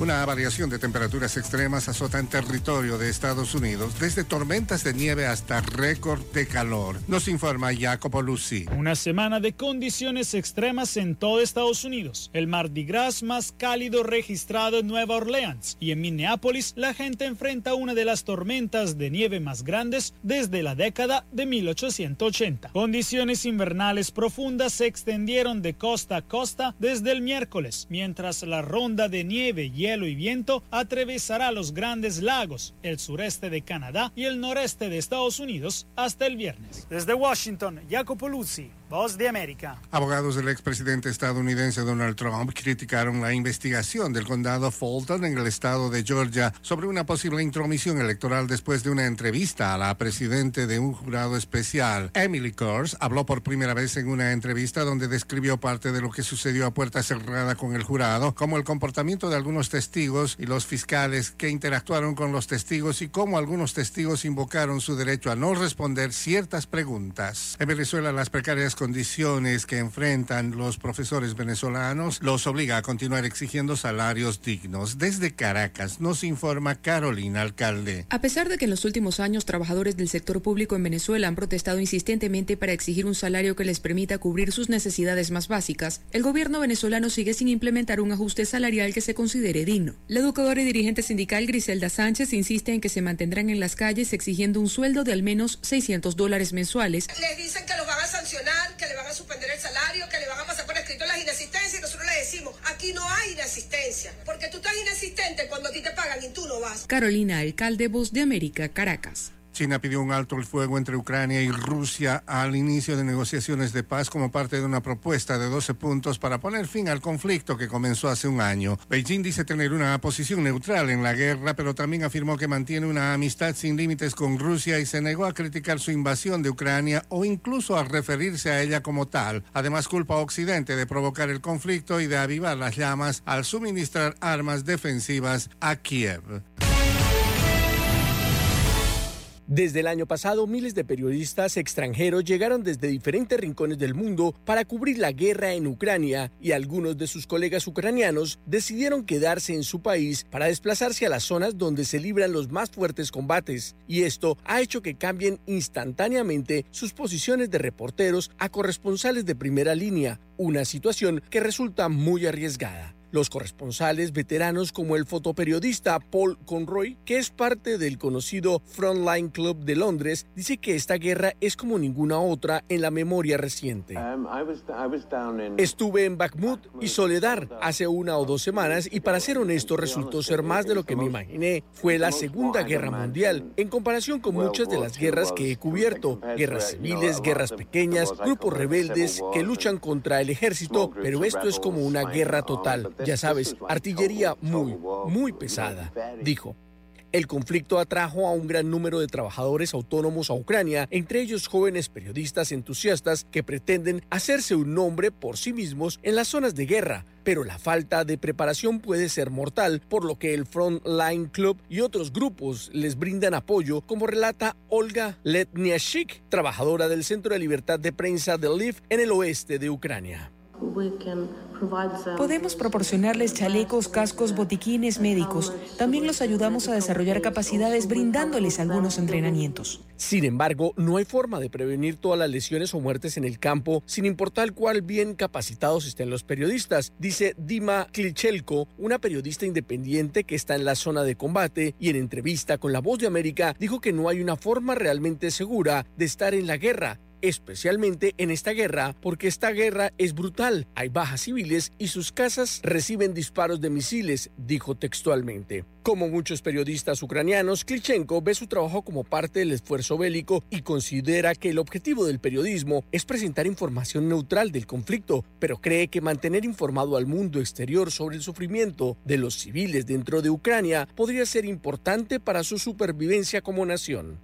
Una variación de temperaturas extremas azota en territorio de Estados Unidos, desde tormentas de nieve hasta récord de calor. Nos informa Jacopo Lucy. Una semana de condiciones extremas en todo Estados Unidos. El Mardi Gras más cálido registrado en Nueva Orleans. Y en Minneapolis, la gente enfrenta una de las tormentas de nieve más grandes desde la década de 1880. Condiciones invernales profundas se extendieron de costa a costa desde el miércoles, mientras la ronda de nieve, hielo y viento atravesará los grandes lagos, el sureste de Canadá y el noreste de Estados Unidos hasta el viernes. Desde Washington, Jacopo Luzzi, Voz de América. Abogados del expresidente estadounidense Donald Trump criticaron la investigación del condado Fulton en el estado de Georgia sobre una posible intromisión electoral después de una entrevista a la presidente de un jurado especial. Emily Kors habló por primera vez en una entrevista donde describió parte de lo que sucedió a puerta cerrada con el jurado, como el comportamiento de algunos testigos y los fiscales que interactuaron con los testigos y cómo algunos testigos invocaron su derecho a no responder ciertas preguntas. En Venezuela, las precarias condiciones que enfrentan los profesores venezolanos los obliga a continuar exigiendo salarios dignos. Desde Caracas nos informa Carolina Alcalde. A pesar de que en los últimos años trabajadores del sector público en Venezuela han protestado insistentemente para exigir un salario que les permita cubrir sus necesidades más básicas, el gobierno venezolano sigue sin implementar un ajuste salarial que se considere digno. La educadora y dirigente sindical Griselda Sánchez insiste en que se mantendrán en las calles exigiendo un sueldo de al menos 600 dólares mensuales Les dicen que los van a sancionar, que le van a suspender el salario, que le van a pasar por escrito las inasistencias y nosotros le decimos, aquí no hay inasistencia, porque tú estás inasistente cuando a ti te pagan y tú no vas. Carolina Alcalde, Voz de América, Caracas. China pidió un alto el fuego entre Ucrania y Rusia al inicio de negociaciones de paz como parte de una propuesta de 12 puntos para poner fin al conflicto que comenzó hace un año. Beijing dice tener una posición neutral en la guerra, pero también afirmó que mantiene una amistad sin límites con Rusia y se negó a criticar su invasión de Ucrania o incluso a referirse a ella como tal. Además, culpa a Occidente de provocar el conflicto y de avivar las llamas al suministrar armas defensivas a Kiev. Desde el año pasado, miles de periodistas extranjeros llegaron desde diferentes rincones del mundo para cubrir la guerra en Ucrania y algunos de sus colegas ucranianos decidieron quedarse en su país para desplazarse a las zonas donde se libran los más fuertes combates. Y esto ha hecho que cambien instantáneamente sus posiciones de reporteros a corresponsales de primera línea, una situación que resulta muy arriesgada. Los corresponsales veteranos como el fotoperiodista Paul Conroy, que es parte del conocido Frontline Club de Londres, dice que esta guerra es como ninguna otra en la memoria reciente. Estuve en Bakhmut y Soledar hace una o dos semanas y para ser honesto resultó ser más de lo que me imaginé. Fue la Segunda Guerra Mundial en comparación con muchas de las guerras que he cubierto. Guerras civiles, guerras pequeñas, grupos rebeldes que luchan contra el ejército, pero esto es como una guerra total. Ya sabes, artillería muy, muy pesada, dijo. El conflicto atrajo a un gran número de trabajadores autónomos a Ucrania, entre ellos jóvenes periodistas entusiastas que pretenden hacerse un nombre por sí mismos en las zonas de guerra. Pero la falta de preparación puede ser mortal, por lo que el Frontline Club y otros grupos les brindan apoyo, como relata Olga Letniashik, trabajadora del Centro de Libertad de Prensa de Lviv en el oeste de Ucrania. Podemos proporcionarles chalecos, cascos, botiquines médicos. También los ayudamos a desarrollar capacidades brindándoles algunos entrenamientos. Sin embargo, no hay forma de prevenir todas las lesiones o muertes en el campo, sin importar cuál bien capacitados estén los periodistas, dice Dima Klichelko, una periodista independiente que está en la zona de combate y en entrevista con La Voz de América dijo que no hay una forma realmente segura de estar en la guerra especialmente en esta guerra, porque esta guerra es brutal. Hay bajas civiles y sus casas reciben disparos de misiles, dijo textualmente. Como muchos periodistas ucranianos, Klitschenko ve su trabajo como parte del esfuerzo bélico y considera que el objetivo del periodismo es presentar información neutral del conflicto, pero cree que mantener informado al mundo exterior sobre el sufrimiento de los civiles dentro de Ucrania podría ser importante para su supervivencia como nación.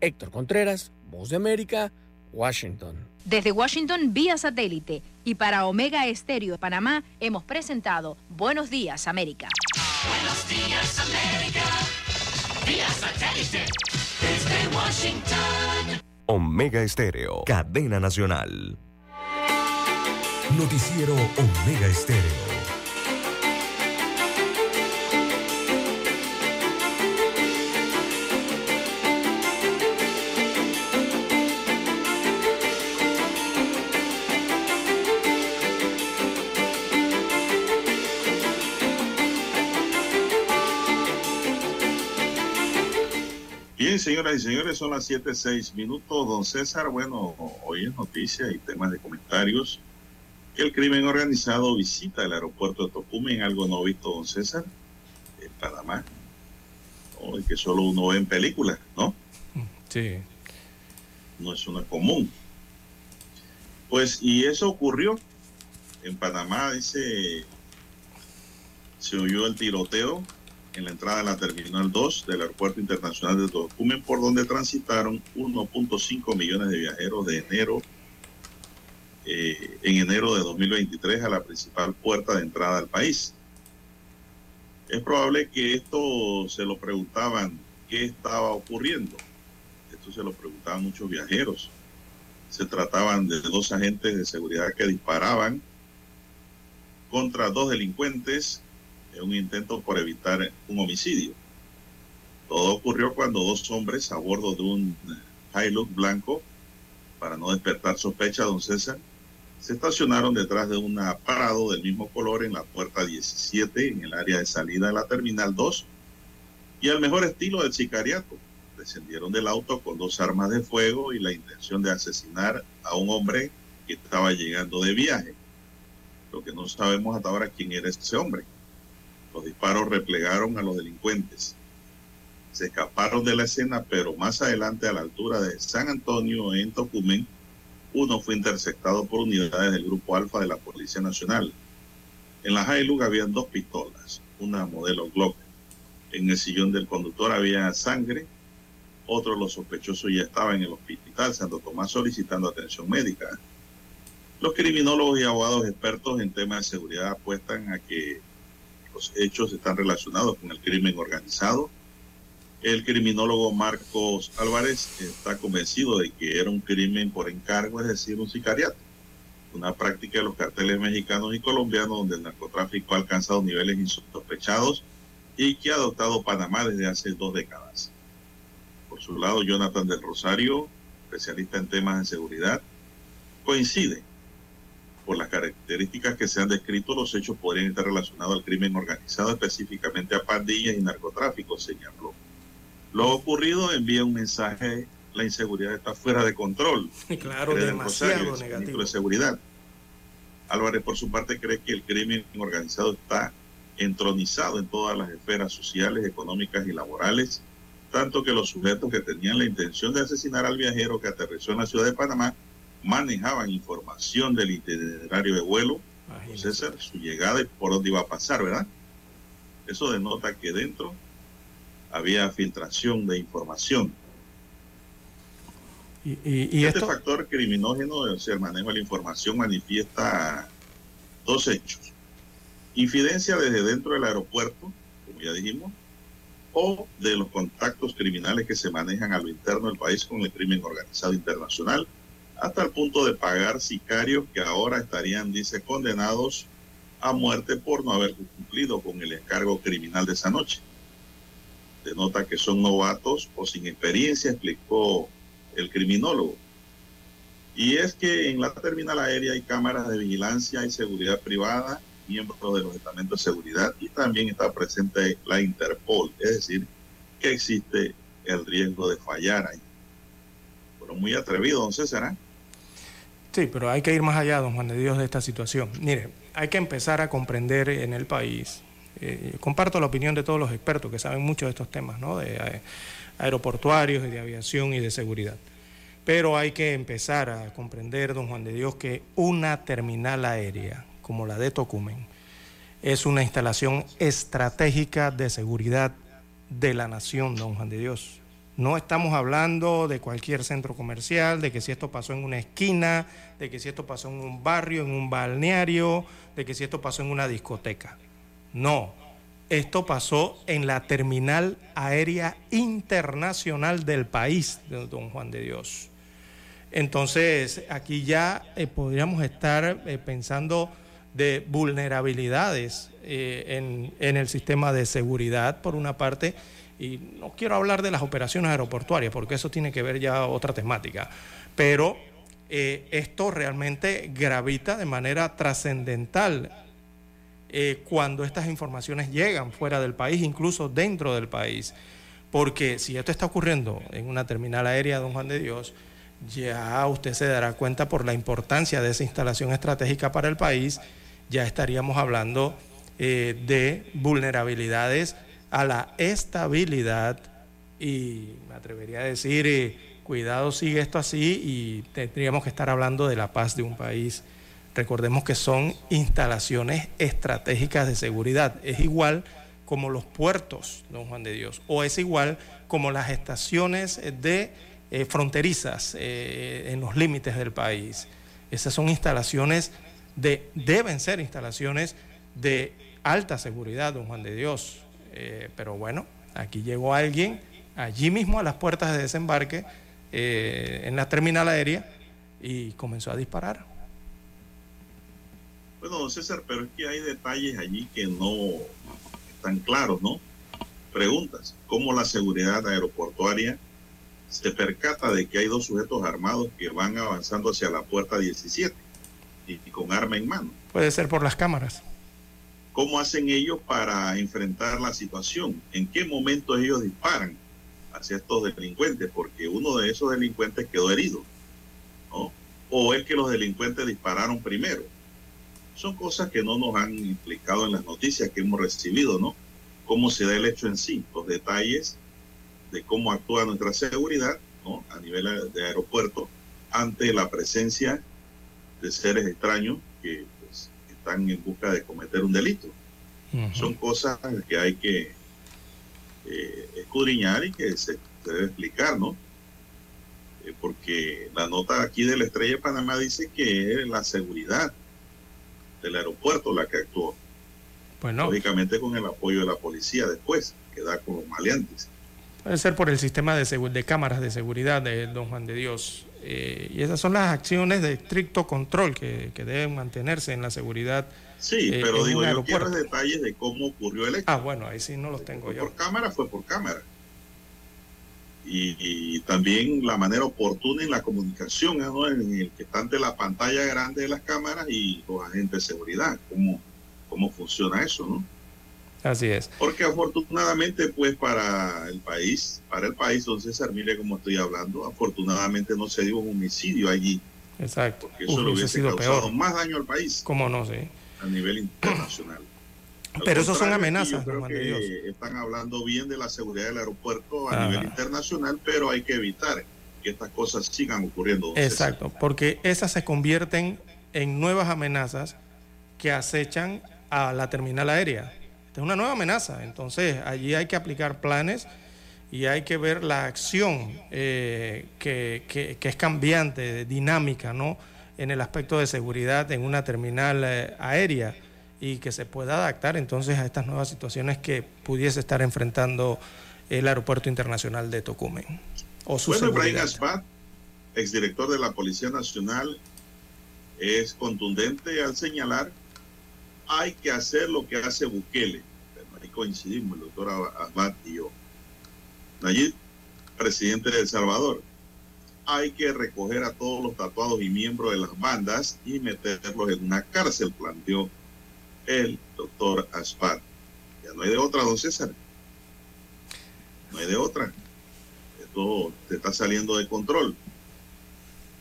Héctor Contreras, Voz de América, Washington. Desde Washington vía satélite y para Omega Estéreo de Panamá hemos presentado Buenos Días América. Buenos días, América. Vía satélite. Desde Washington. Omega Estéreo, cadena nacional. Noticiero Omega Estéreo. Señoras y señores, son las 7, 6 minutos. Don César, bueno, hoy es noticia y temas de comentarios que el crimen organizado visita el aeropuerto de Tocumen, algo no visto, don César, en Panamá, ¿no? que solo uno ve en películas, ¿no? Sí. No es una común. Pues, y eso ocurrió en Panamá, dice, se oyó el tiroteo en la entrada de la Terminal 2 del Aeropuerto Internacional de Tocumen, por donde transitaron 1.5 millones de viajeros de enero, eh, en enero de 2023 a la principal puerta de entrada al país. Es probable que esto se lo preguntaban qué estaba ocurriendo. Esto se lo preguntaban muchos viajeros. Se trataban de dos agentes de seguridad que disparaban contra dos delincuentes en un intento por evitar un homicidio. Todo ocurrió cuando dos hombres a bordo de un Hilux blanco, para no despertar sospecha, don César, se estacionaron detrás de un parado del mismo color en la puerta 17, en el área de salida de la Terminal 2, y al mejor estilo del sicariato. Descendieron del auto con dos armas de fuego y la intención de asesinar a un hombre que estaba llegando de viaje. Lo que no sabemos hasta ahora quién era ese hombre. Los disparos replegaron a los delincuentes. Se escaparon de la escena, pero más adelante a la altura de San Antonio, en Tocumen, uno fue interceptado por unidades del Grupo Alfa de la Policía Nacional. En la Hilux habían dos pistolas, una modelo Glock. En el sillón del conductor había sangre. Otro de los sospechosos ya estaba en el hospital Santo Tomás solicitando atención médica. Los criminólogos y abogados expertos en temas de seguridad apuestan a que los hechos están relacionados con el crimen organizado. El criminólogo Marcos Álvarez está convencido de que era un crimen por encargo, es decir, un sicariato, una práctica de los carteles mexicanos y colombianos donde el narcotráfico ha alcanzado niveles insospechados y que ha adoptado Panamá desde hace dos décadas. Por su lado, Jonathan del Rosario, especialista en temas de seguridad, coincide Por las características que se han descrito, los hechos podrían estar relacionados al crimen organizado, específicamente a pandillas y narcotráfico, señaló. Lo ocurrido envía un mensaje, la inseguridad está fuera de control. Claro, demasiado Rosario, negativo. de Seguridad. Álvarez, por su parte, cree que el crimen organizado está entronizado en todas las esferas sociales, económicas y laborales, tanto que los sujetos que tenían la intención de asesinar al viajero que aterrizó en la ciudad de Panamá manejaban información del itinerario de vuelo, César, su llegada y por dónde iba a pasar, ¿verdad? Eso denota que dentro había filtración de información. Y, y- y este esto, factor criminógeno, o sea, el manejo de la información, manifiesta dos hechos. Infidencia desde dentro del aeropuerto, como ya dijimos, o de los contactos criminales que se manejan a lo interno del país con el crimen organizado internacional, hasta el punto de pagar sicarios que ahora estarían, dice, condenados a muerte por no haber cumplido con el encargo criminal de esa noche. Denota que son novatos o sin experiencia, explicó el criminólogo. Y es que en la terminal aérea hay cámaras de vigilancia y seguridad privada, miembros de los estamentos de seguridad y también está presente la Interpol, es decir, que existe el riesgo de fallar ahí. Pero muy atrevido, don César. Sí, pero hay que ir más allá, don Juan de Dios, de esta situación. Mire, hay que empezar a comprender en el país. eh, comparto la opinión de todos los expertos que saben mucho de estos temas, ¿no? De eh, aeroportuarios y de aviación y de seguridad. Pero hay que empezar a comprender, don Juan de Dios, que una terminal aérea como la de Tocumen es una instalación estratégica de seguridad de la nación, don Juan de Dios. No estamos hablando de cualquier centro comercial, de que si esto pasó en una esquina, de que si esto pasó en un barrio, en un balneario, de que si esto pasó en una discoteca. No, esto pasó en la terminal aérea internacional del país, de don Juan de Dios. Entonces, aquí ya eh, podríamos estar eh, pensando de vulnerabilidades eh, en, en el sistema de seguridad, por una parte, y no quiero hablar de las operaciones aeroportuarias, porque eso tiene que ver ya otra temática, pero eh, esto realmente gravita de manera trascendental eh, cuando estas informaciones llegan fuera del país, incluso dentro del país. Porque si esto está ocurriendo en una terminal aérea, don Juan de Dios, ya usted se dará cuenta por la importancia de esa instalación estratégica para el país, ya estaríamos hablando eh, de vulnerabilidades a la estabilidad y me atrevería a decir, eh, cuidado, sigue esto así y tendríamos que estar hablando de la paz de un país. Recordemos que son instalaciones estratégicas de seguridad. Es igual como los puertos, don Juan de Dios, o es igual como las estaciones de eh, fronterizas eh, en los límites del país. Esas son instalaciones de, deben ser instalaciones de alta seguridad, don Juan de Dios. Eh, pero bueno, aquí llegó alguien, allí mismo a las puertas de desembarque, eh, en la terminal aérea, y comenzó a disparar. Bueno, don César, pero es que hay detalles allí que no están claros, ¿no? Preguntas, ¿cómo la seguridad aeroportuaria se percata de que hay dos sujetos armados que van avanzando hacia la puerta 17 y, y con arma en mano? Puede ser por las cámaras. ¿Cómo hacen ellos para enfrentar la situación? ¿En qué momento ellos disparan hacia estos delincuentes? Porque uno de esos delincuentes quedó herido, ¿no? O es que los delincuentes dispararon primero. Son cosas que no nos han explicado en las noticias que hemos recibido, ¿no? Cómo se da el hecho en sí, los detalles de cómo actúa nuestra seguridad, ¿no? A nivel de aeropuerto ante la presencia de seres extraños que están en busca de cometer un delito. Son cosas que hay que eh, escudriñar y que se, se debe explicar, ¿no? Eh, porque la nota aquí de la Estrella de Panamá dice que es la seguridad del aeropuerto la que actuó. Bueno, Lógicamente con el apoyo de la policía después, que da con los maleantes. puede ser por el sistema de, de cámaras de seguridad de Don Juan de Dios. Eh, y esas son las acciones de estricto control que, que deben mantenerse en la seguridad. Sí, eh, pero digo, yo quiero detalles de cómo ocurrió el hecho. Ah, bueno, ahí sí no los tengo Fue yo. por cámara, fue por cámara. y, y también la manera oportuna en la comunicación, ¿no? en el que está ante la pantalla grande de las cámaras y los agentes de seguridad, cómo, cómo funciona eso, ¿no? Así es. Porque afortunadamente, pues para el país, para el país, don César, mire cómo estoy hablando, afortunadamente no se dio un homicidio allí, Exacto. porque eso Uf, le hubiese sido causado peor. más daño al país ¿Cómo no? Sí. a nivel internacional. Al Pero esos son amenazas, Yo creo que están hablando bien de la seguridad del aeropuerto a nivel internacional, pero hay que evitar que estas cosas sigan ocurriendo. César. Exacto, porque esas se convierten en nuevas amenazas que acechan a la terminal aérea. Esta es una nueva amenaza, entonces allí hay que aplicar planes y hay que ver la acción eh, que, que- que es cambiante, dinámica, ¿no? En el aspecto de seguridad en una terminal eh, aérea y que se pueda adaptar entonces a estas nuevas situaciones que pudiese estar enfrentando el Aeropuerto Internacional de Tocumen. O su Bueno, Ibrahim. Aspat, exdirector de la Policía Nacional, es contundente al señalar hay que hacer lo que hace Bukele. Ahí coincidimos, el doctor Asbat y yo. Nayib, presidente de El Salvador. Hay que recoger a todos los tatuados y miembros de las bandas y meterlos en una cárcel, planteó el doctor Aspat. Ya no hay de otra, don César. No hay de otra esto te está saliendo de control.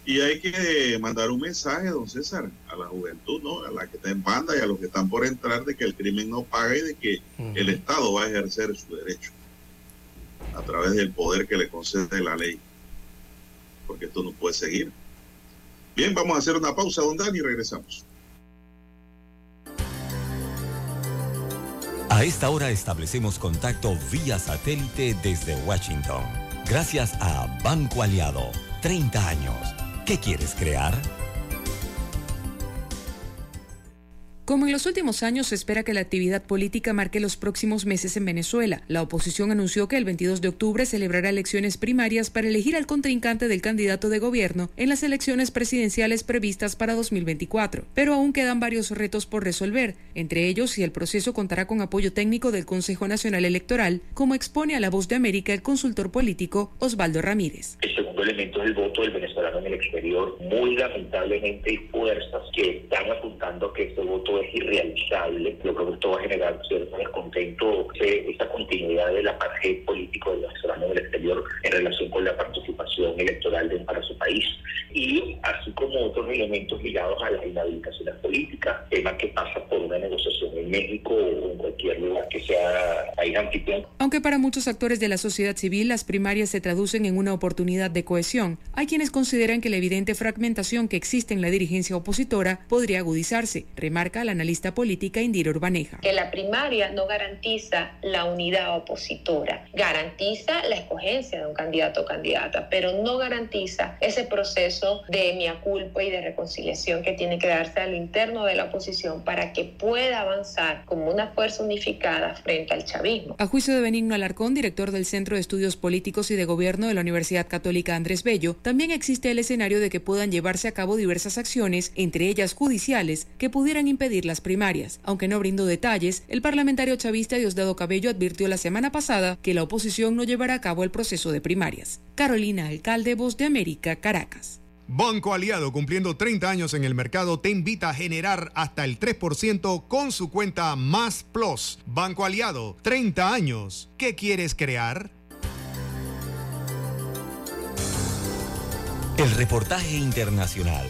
Y hay que mandar un mensaje, don César, a la juventud, ¿no? A la que está en banda y a los que están por entrar de que el crimen no paga y de que el Estado va a ejercer su derecho a través del poder que le concede la ley. Porque esto no puede seguir. Bien, vamos a hacer una pausa, don Dani, y regresamos. A esta hora establecemos contacto vía satélite desde Washington. Gracias a Banco Aliado. 30 años. ¿Qué quieres crear? Como en los últimos años, se espera que la actividad política marque los próximos meses en Venezuela. La oposición anunció que el 22 de octubre celebrará elecciones primarias para elegir al contrincante del candidato de gobierno en las elecciones presidenciales previstas para 2024. Pero aún quedan varios retos por resolver, entre ellos si el proceso contará con apoyo técnico del Consejo Nacional Electoral, como expone a La Voz de América el consultor político Osvaldo Ramírez. El segundo elemento es voto del venezolano en el exterior. Muy lamentablemente hay fuerzas que están apuntando que este voto es irrealizable, lo que esto va a generar cierto descontento, eh, esta continuidad del apartheid político del venezolano en el exterior en relación con la participación electoral de, para su país. Y así como otros elementos ligados a las inhabilitaciones políticas, tema que pasa por una negociación en México o en cualquier lugar que sea país anfitrión. Aunque para muchos actores de la sociedad civil las primarias se traducen en una oportunidad de cohesión, hay quienes consideran que la evidente fragmentación que existe en la dirigencia opositora podría agudizarse, remarca la analista política Indira Urbaneja. que la primaria no garantiza la unidad opositora, garantiza la escogencia de un candidato o candidata, pero no garantiza ese proceso de mea culpa y de reconciliación que tiene que darse al interno de la oposición para que pueda avanzar como una fuerza unificada frente al chavismo. A juicio de Benigno Alarcón, director del Centro de Estudios Políticos y de Gobierno de la Universidad Católica Andrés Bello, también existe el escenario de que puedan llevarse a cabo diversas acciones, entre ellas judiciales, que pudieran impedir las primarias. Aunque no brindó detalles, el parlamentario chavista Diosdado Cabello advirtió la semana pasada que la oposición no llevará a cabo el proceso de primarias. Carolina Alcalde, Voz de América, Caracas. Banco Aliado, cumpliendo 30 años en el mercado, te invita a generar hasta el 3% con su cuenta Más Plus. Banco Aliado, 30 años. ¿Qué quieres crear? El reportaje internacional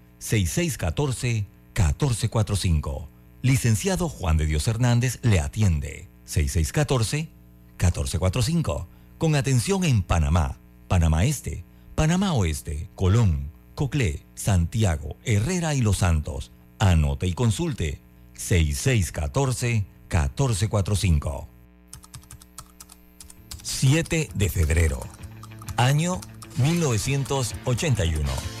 6614-1445. Licenciado Juan de Dios Hernández le atiende. 6614-1445. Con atención en Panamá, Panamá Este, Panamá Oeste, Colón, Coclé, Santiago, Herrera y Los Santos. Anote y consulte 6614-1445. 7 de febrero. Año 1981.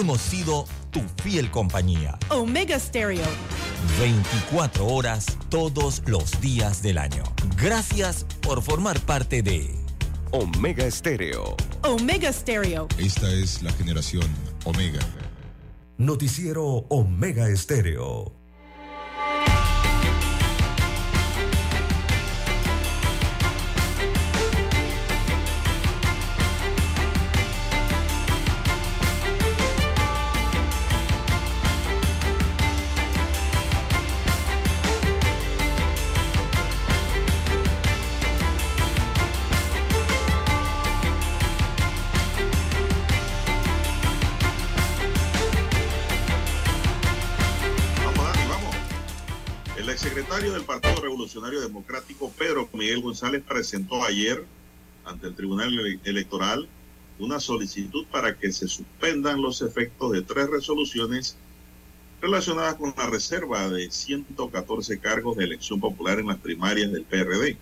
hemos sido tu fiel compañía. Omega Stereo. 24 horas todos los días del año. Gracias por formar parte de Omega Estéreo. Omega Stereo. Esta es la generación Omega. Noticiero Omega Estéreo. Revolucionario Democrático, Pedro Miguel González, presentó ayer ante el Tribunal Ele- Electoral una solicitud para que se suspendan los efectos de tres resoluciones relacionadas con la reserva de 114 cargos de elección popular en las primarias del PRD.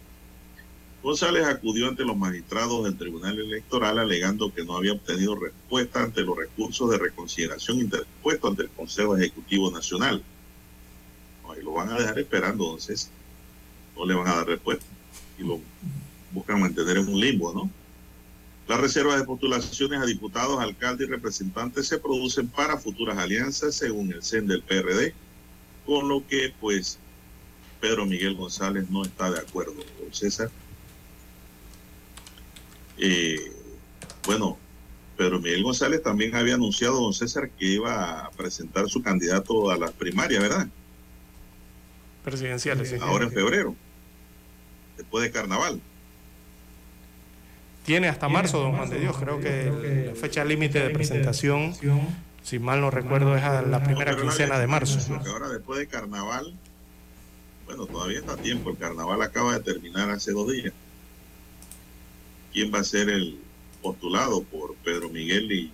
González acudió ante los magistrados del Tribunal Electoral alegando que no había obtenido respuesta ante los recursos de reconsideración interpuestos ante el Consejo Ejecutivo Nacional. Y lo van a dejar esperando, entonces no le van a dar respuesta y lo buscan mantener en un limbo, ¿no? Las reservas de postulaciones a diputados, alcaldes y representantes se producen para futuras alianzas según el CEN del PRD, con lo que pues Pedro Miguel González no está de acuerdo con César. Eh, bueno, Pedro Miguel González también había anunciado, don César, que iba a presentar su candidato a las primarias, ¿verdad? Presidenciales. sí. Ahora en febrero, después de carnaval. Tiene hasta marzo, don Juan de Dios. Creo que la fecha límite de presentación, si mal no recuerdo, es a la primera quincena de marzo. Porque ahora después de carnaval, bueno, todavía está a tiempo, el carnaval acaba de terminar hace dos días. ¿Quién va a ser el postulado por Pedro Miguel y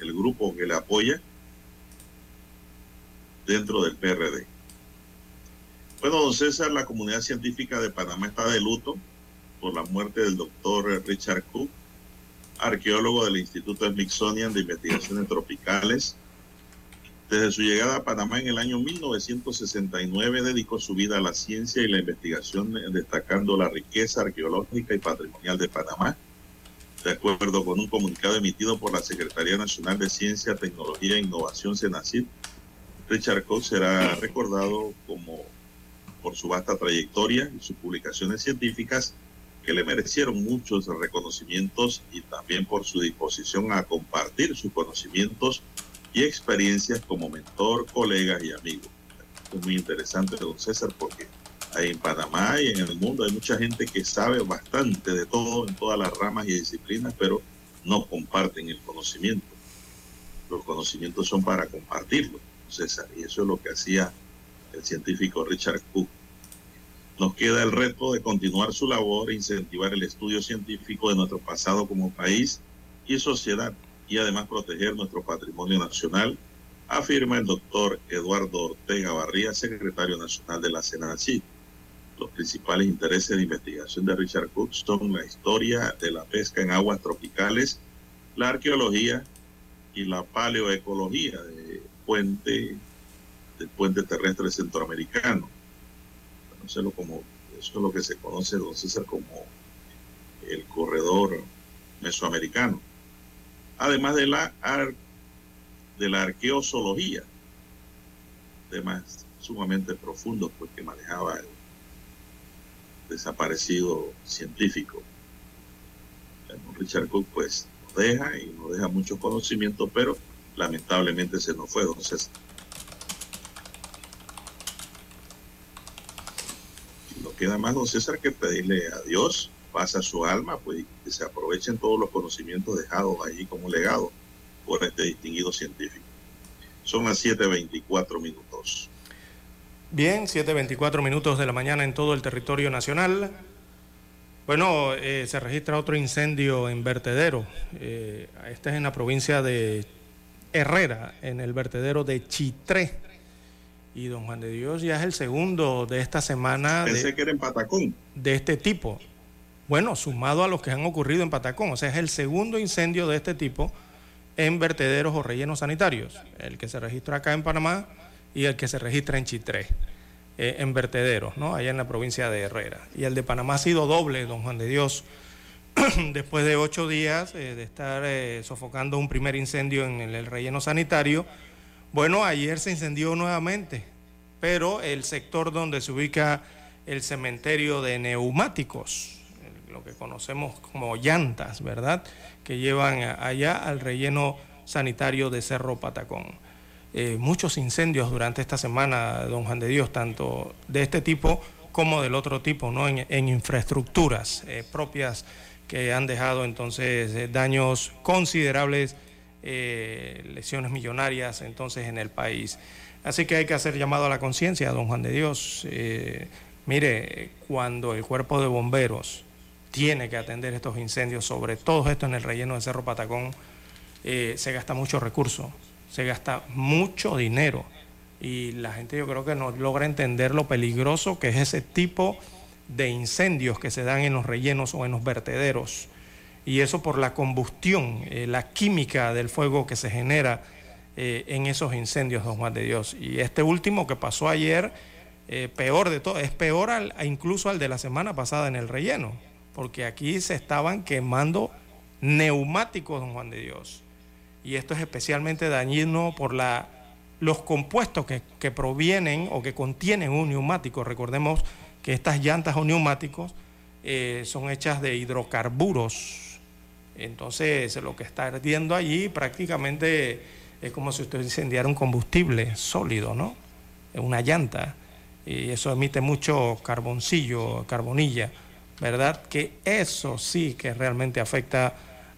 el grupo que le apoya dentro del PRD? Bueno, don César, la comunidad científica de Panamá está de luto por la muerte del doctor Richard Cook, arqueólogo del Instituto Smithsonian de Investigaciones Tropicales. Desde su llegada a Panamá en el año 1969 dedicó su vida a la ciencia y la investigación, destacando la riqueza arqueológica y patrimonial de Panamá. De acuerdo con un comunicado emitido por la Secretaría Nacional de Ciencia, Tecnología e Innovación, CENACID, Richard Cook será recordado como por su vasta trayectoria y sus publicaciones científicas que le merecieron muchos reconocimientos y también por su disposición a compartir sus conocimientos y experiencias como mentor, colega y amigo. Esto es muy interesante, don César, porque en Panamá y en el mundo hay mucha gente que sabe bastante de todo, en todas las ramas y disciplinas, pero no comparten el conocimiento. Los conocimientos son para compartirlo, don César, y eso es lo que hacía el científico Richard Cook. Nos queda el reto de continuar su labor e incentivar el estudio científico de nuestro pasado como país y sociedad y además proteger nuestro patrimonio nacional, afirma el doctor Eduardo Ortega Barría, secretario nacional de la CENACID. Los principales intereses de investigación de Richard Cook son la historia de la pesca en aguas tropicales, la arqueología y la paleoecología de puente, del puente terrestre centroamericano. Conocerlo como, eso es lo que se conoce, don César, como el corredor mesoamericano. además de la, ar- de la arqueozoología, temas sumamente profundos pues, que manejaba el desaparecido científico. Richard Cook pues nos deja y nos deja muchos conocimientos, pero lamentablemente se nos fue, don César. Y no queda más, don César, que pedirle a Dios, pasa su alma, pues que se aprovechen todos los conocimientos dejados allí como legado por este distinguido científico. Son las 7.24 minutos. Bien, 7.24 minutos de la mañana en todo el territorio nacional. Bueno, eh, se registra otro incendio en vertedero. Eh, este es en la provincia de Herrera, en el vertedero de Chitré. Y don Juan de Dios ya es el segundo de esta semana Pensé de, que era en Patacón. de este tipo. Bueno, sumado a los que han ocurrido en Patacón. O sea, es el segundo incendio de este tipo en vertederos o rellenos sanitarios. El que se registra acá en Panamá y el que se registra en Chitré, eh, en vertederos, ¿no? Allá en la provincia de Herrera. Y el de Panamá ha sido doble, don Juan de Dios, después de ocho días eh, de estar eh, sofocando un primer incendio en el, el relleno sanitario. Bueno, ayer se incendió nuevamente, pero el sector donde se ubica el cementerio de neumáticos, lo que conocemos como llantas, ¿verdad? Que llevan allá al relleno sanitario de Cerro Patacón. Eh, muchos incendios durante esta semana, don Juan de Dios, tanto de este tipo como del otro tipo, ¿no? En, en infraestructuras eh, propias que han dejado entonces eh, daños considerables, eh, lesiones millonarias entonces en el país. Así que hay que hacer llamado a la conciencia, don Juan de Dios. Eh, mire, cuando el cuerpo de bomberos tiene que atender estos incendios, sobre todo esto en el relleno de Cerro Patacón, eh, se gasta mucho recurso, se gasta mucho dinero y la gente yo creo que no logra entender lo peligroso que es ese tipo de incendios que se dan en los rellenos o en los vertederos. Y eso por la combustión, eh, la química del fuego que se genera eh, en esos incendios, don Juan de Dios. Y este último que pasó ayer, eh, peor de todo, es peor al- incluso al de la semana pasada en el relleno, porque aquí se estaban quemando neumáticos, don Juan de Dios. Y esto es especialmente dañino por la, los compuestos que, que provienen o que contienen un neumático. Recordemos que estas llantas o neumáticos son hechas de hidrocarburos. Entonces, lo que está ardiendo allí prácticamente es como si usted incendiara un combustible sólido, ¿no? Una llanta. Y eso emite mucho carboncillo, carbonilla, ¿verdad? Que eso sí que realmente afecta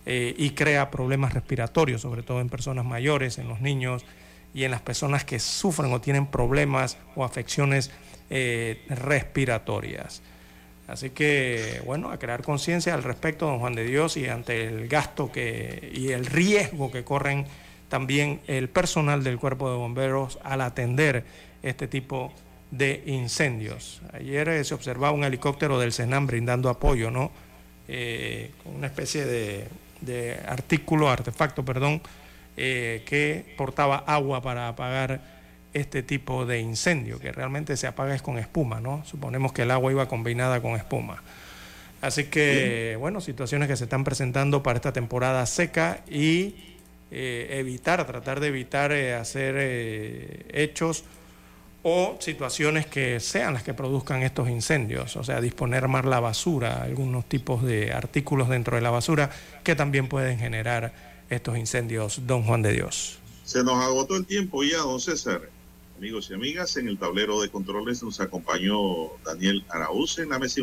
eh, y crea problemas respiratorios, sobre todo en personas mayores, en los niños y en las personas que sufren o tienen problemas o afecciones eh, respiratorias. Así que, bueno, a crear conciencia al respecto, don Juan de Dios, y ante el gasto que, y el riesgo que corren también el personal del cuerpo de bomberos al atender este tipo de incendios. Ayer eh, se observaba un helicóptero del Senam brindando apoyo, ¿no? Eh, una especie de, de artículo, artefacto, perdón, eh, que portaba agua para apagar este tipo de incendio, que realmente se apaga es con espuma, ¿no? Suponemos que el agua iba combinada con espuma. Así que, bueno, situaciones que se están presentando para esta temporada seca y eh, evitar, tratar de evitar eh, hacer eh, hechos o situaciones que sean las que produzcan estos incendios, o sea, disponer más la basura, algunos tipos de artículos dentro de la basura que también pueden generar estos incendios, don Juan de Dios. Se nos agotó el tiempo ya, don César. Amigos y amigas, en el tablero de controles nos acompañó Daniel Araúz en la mesa.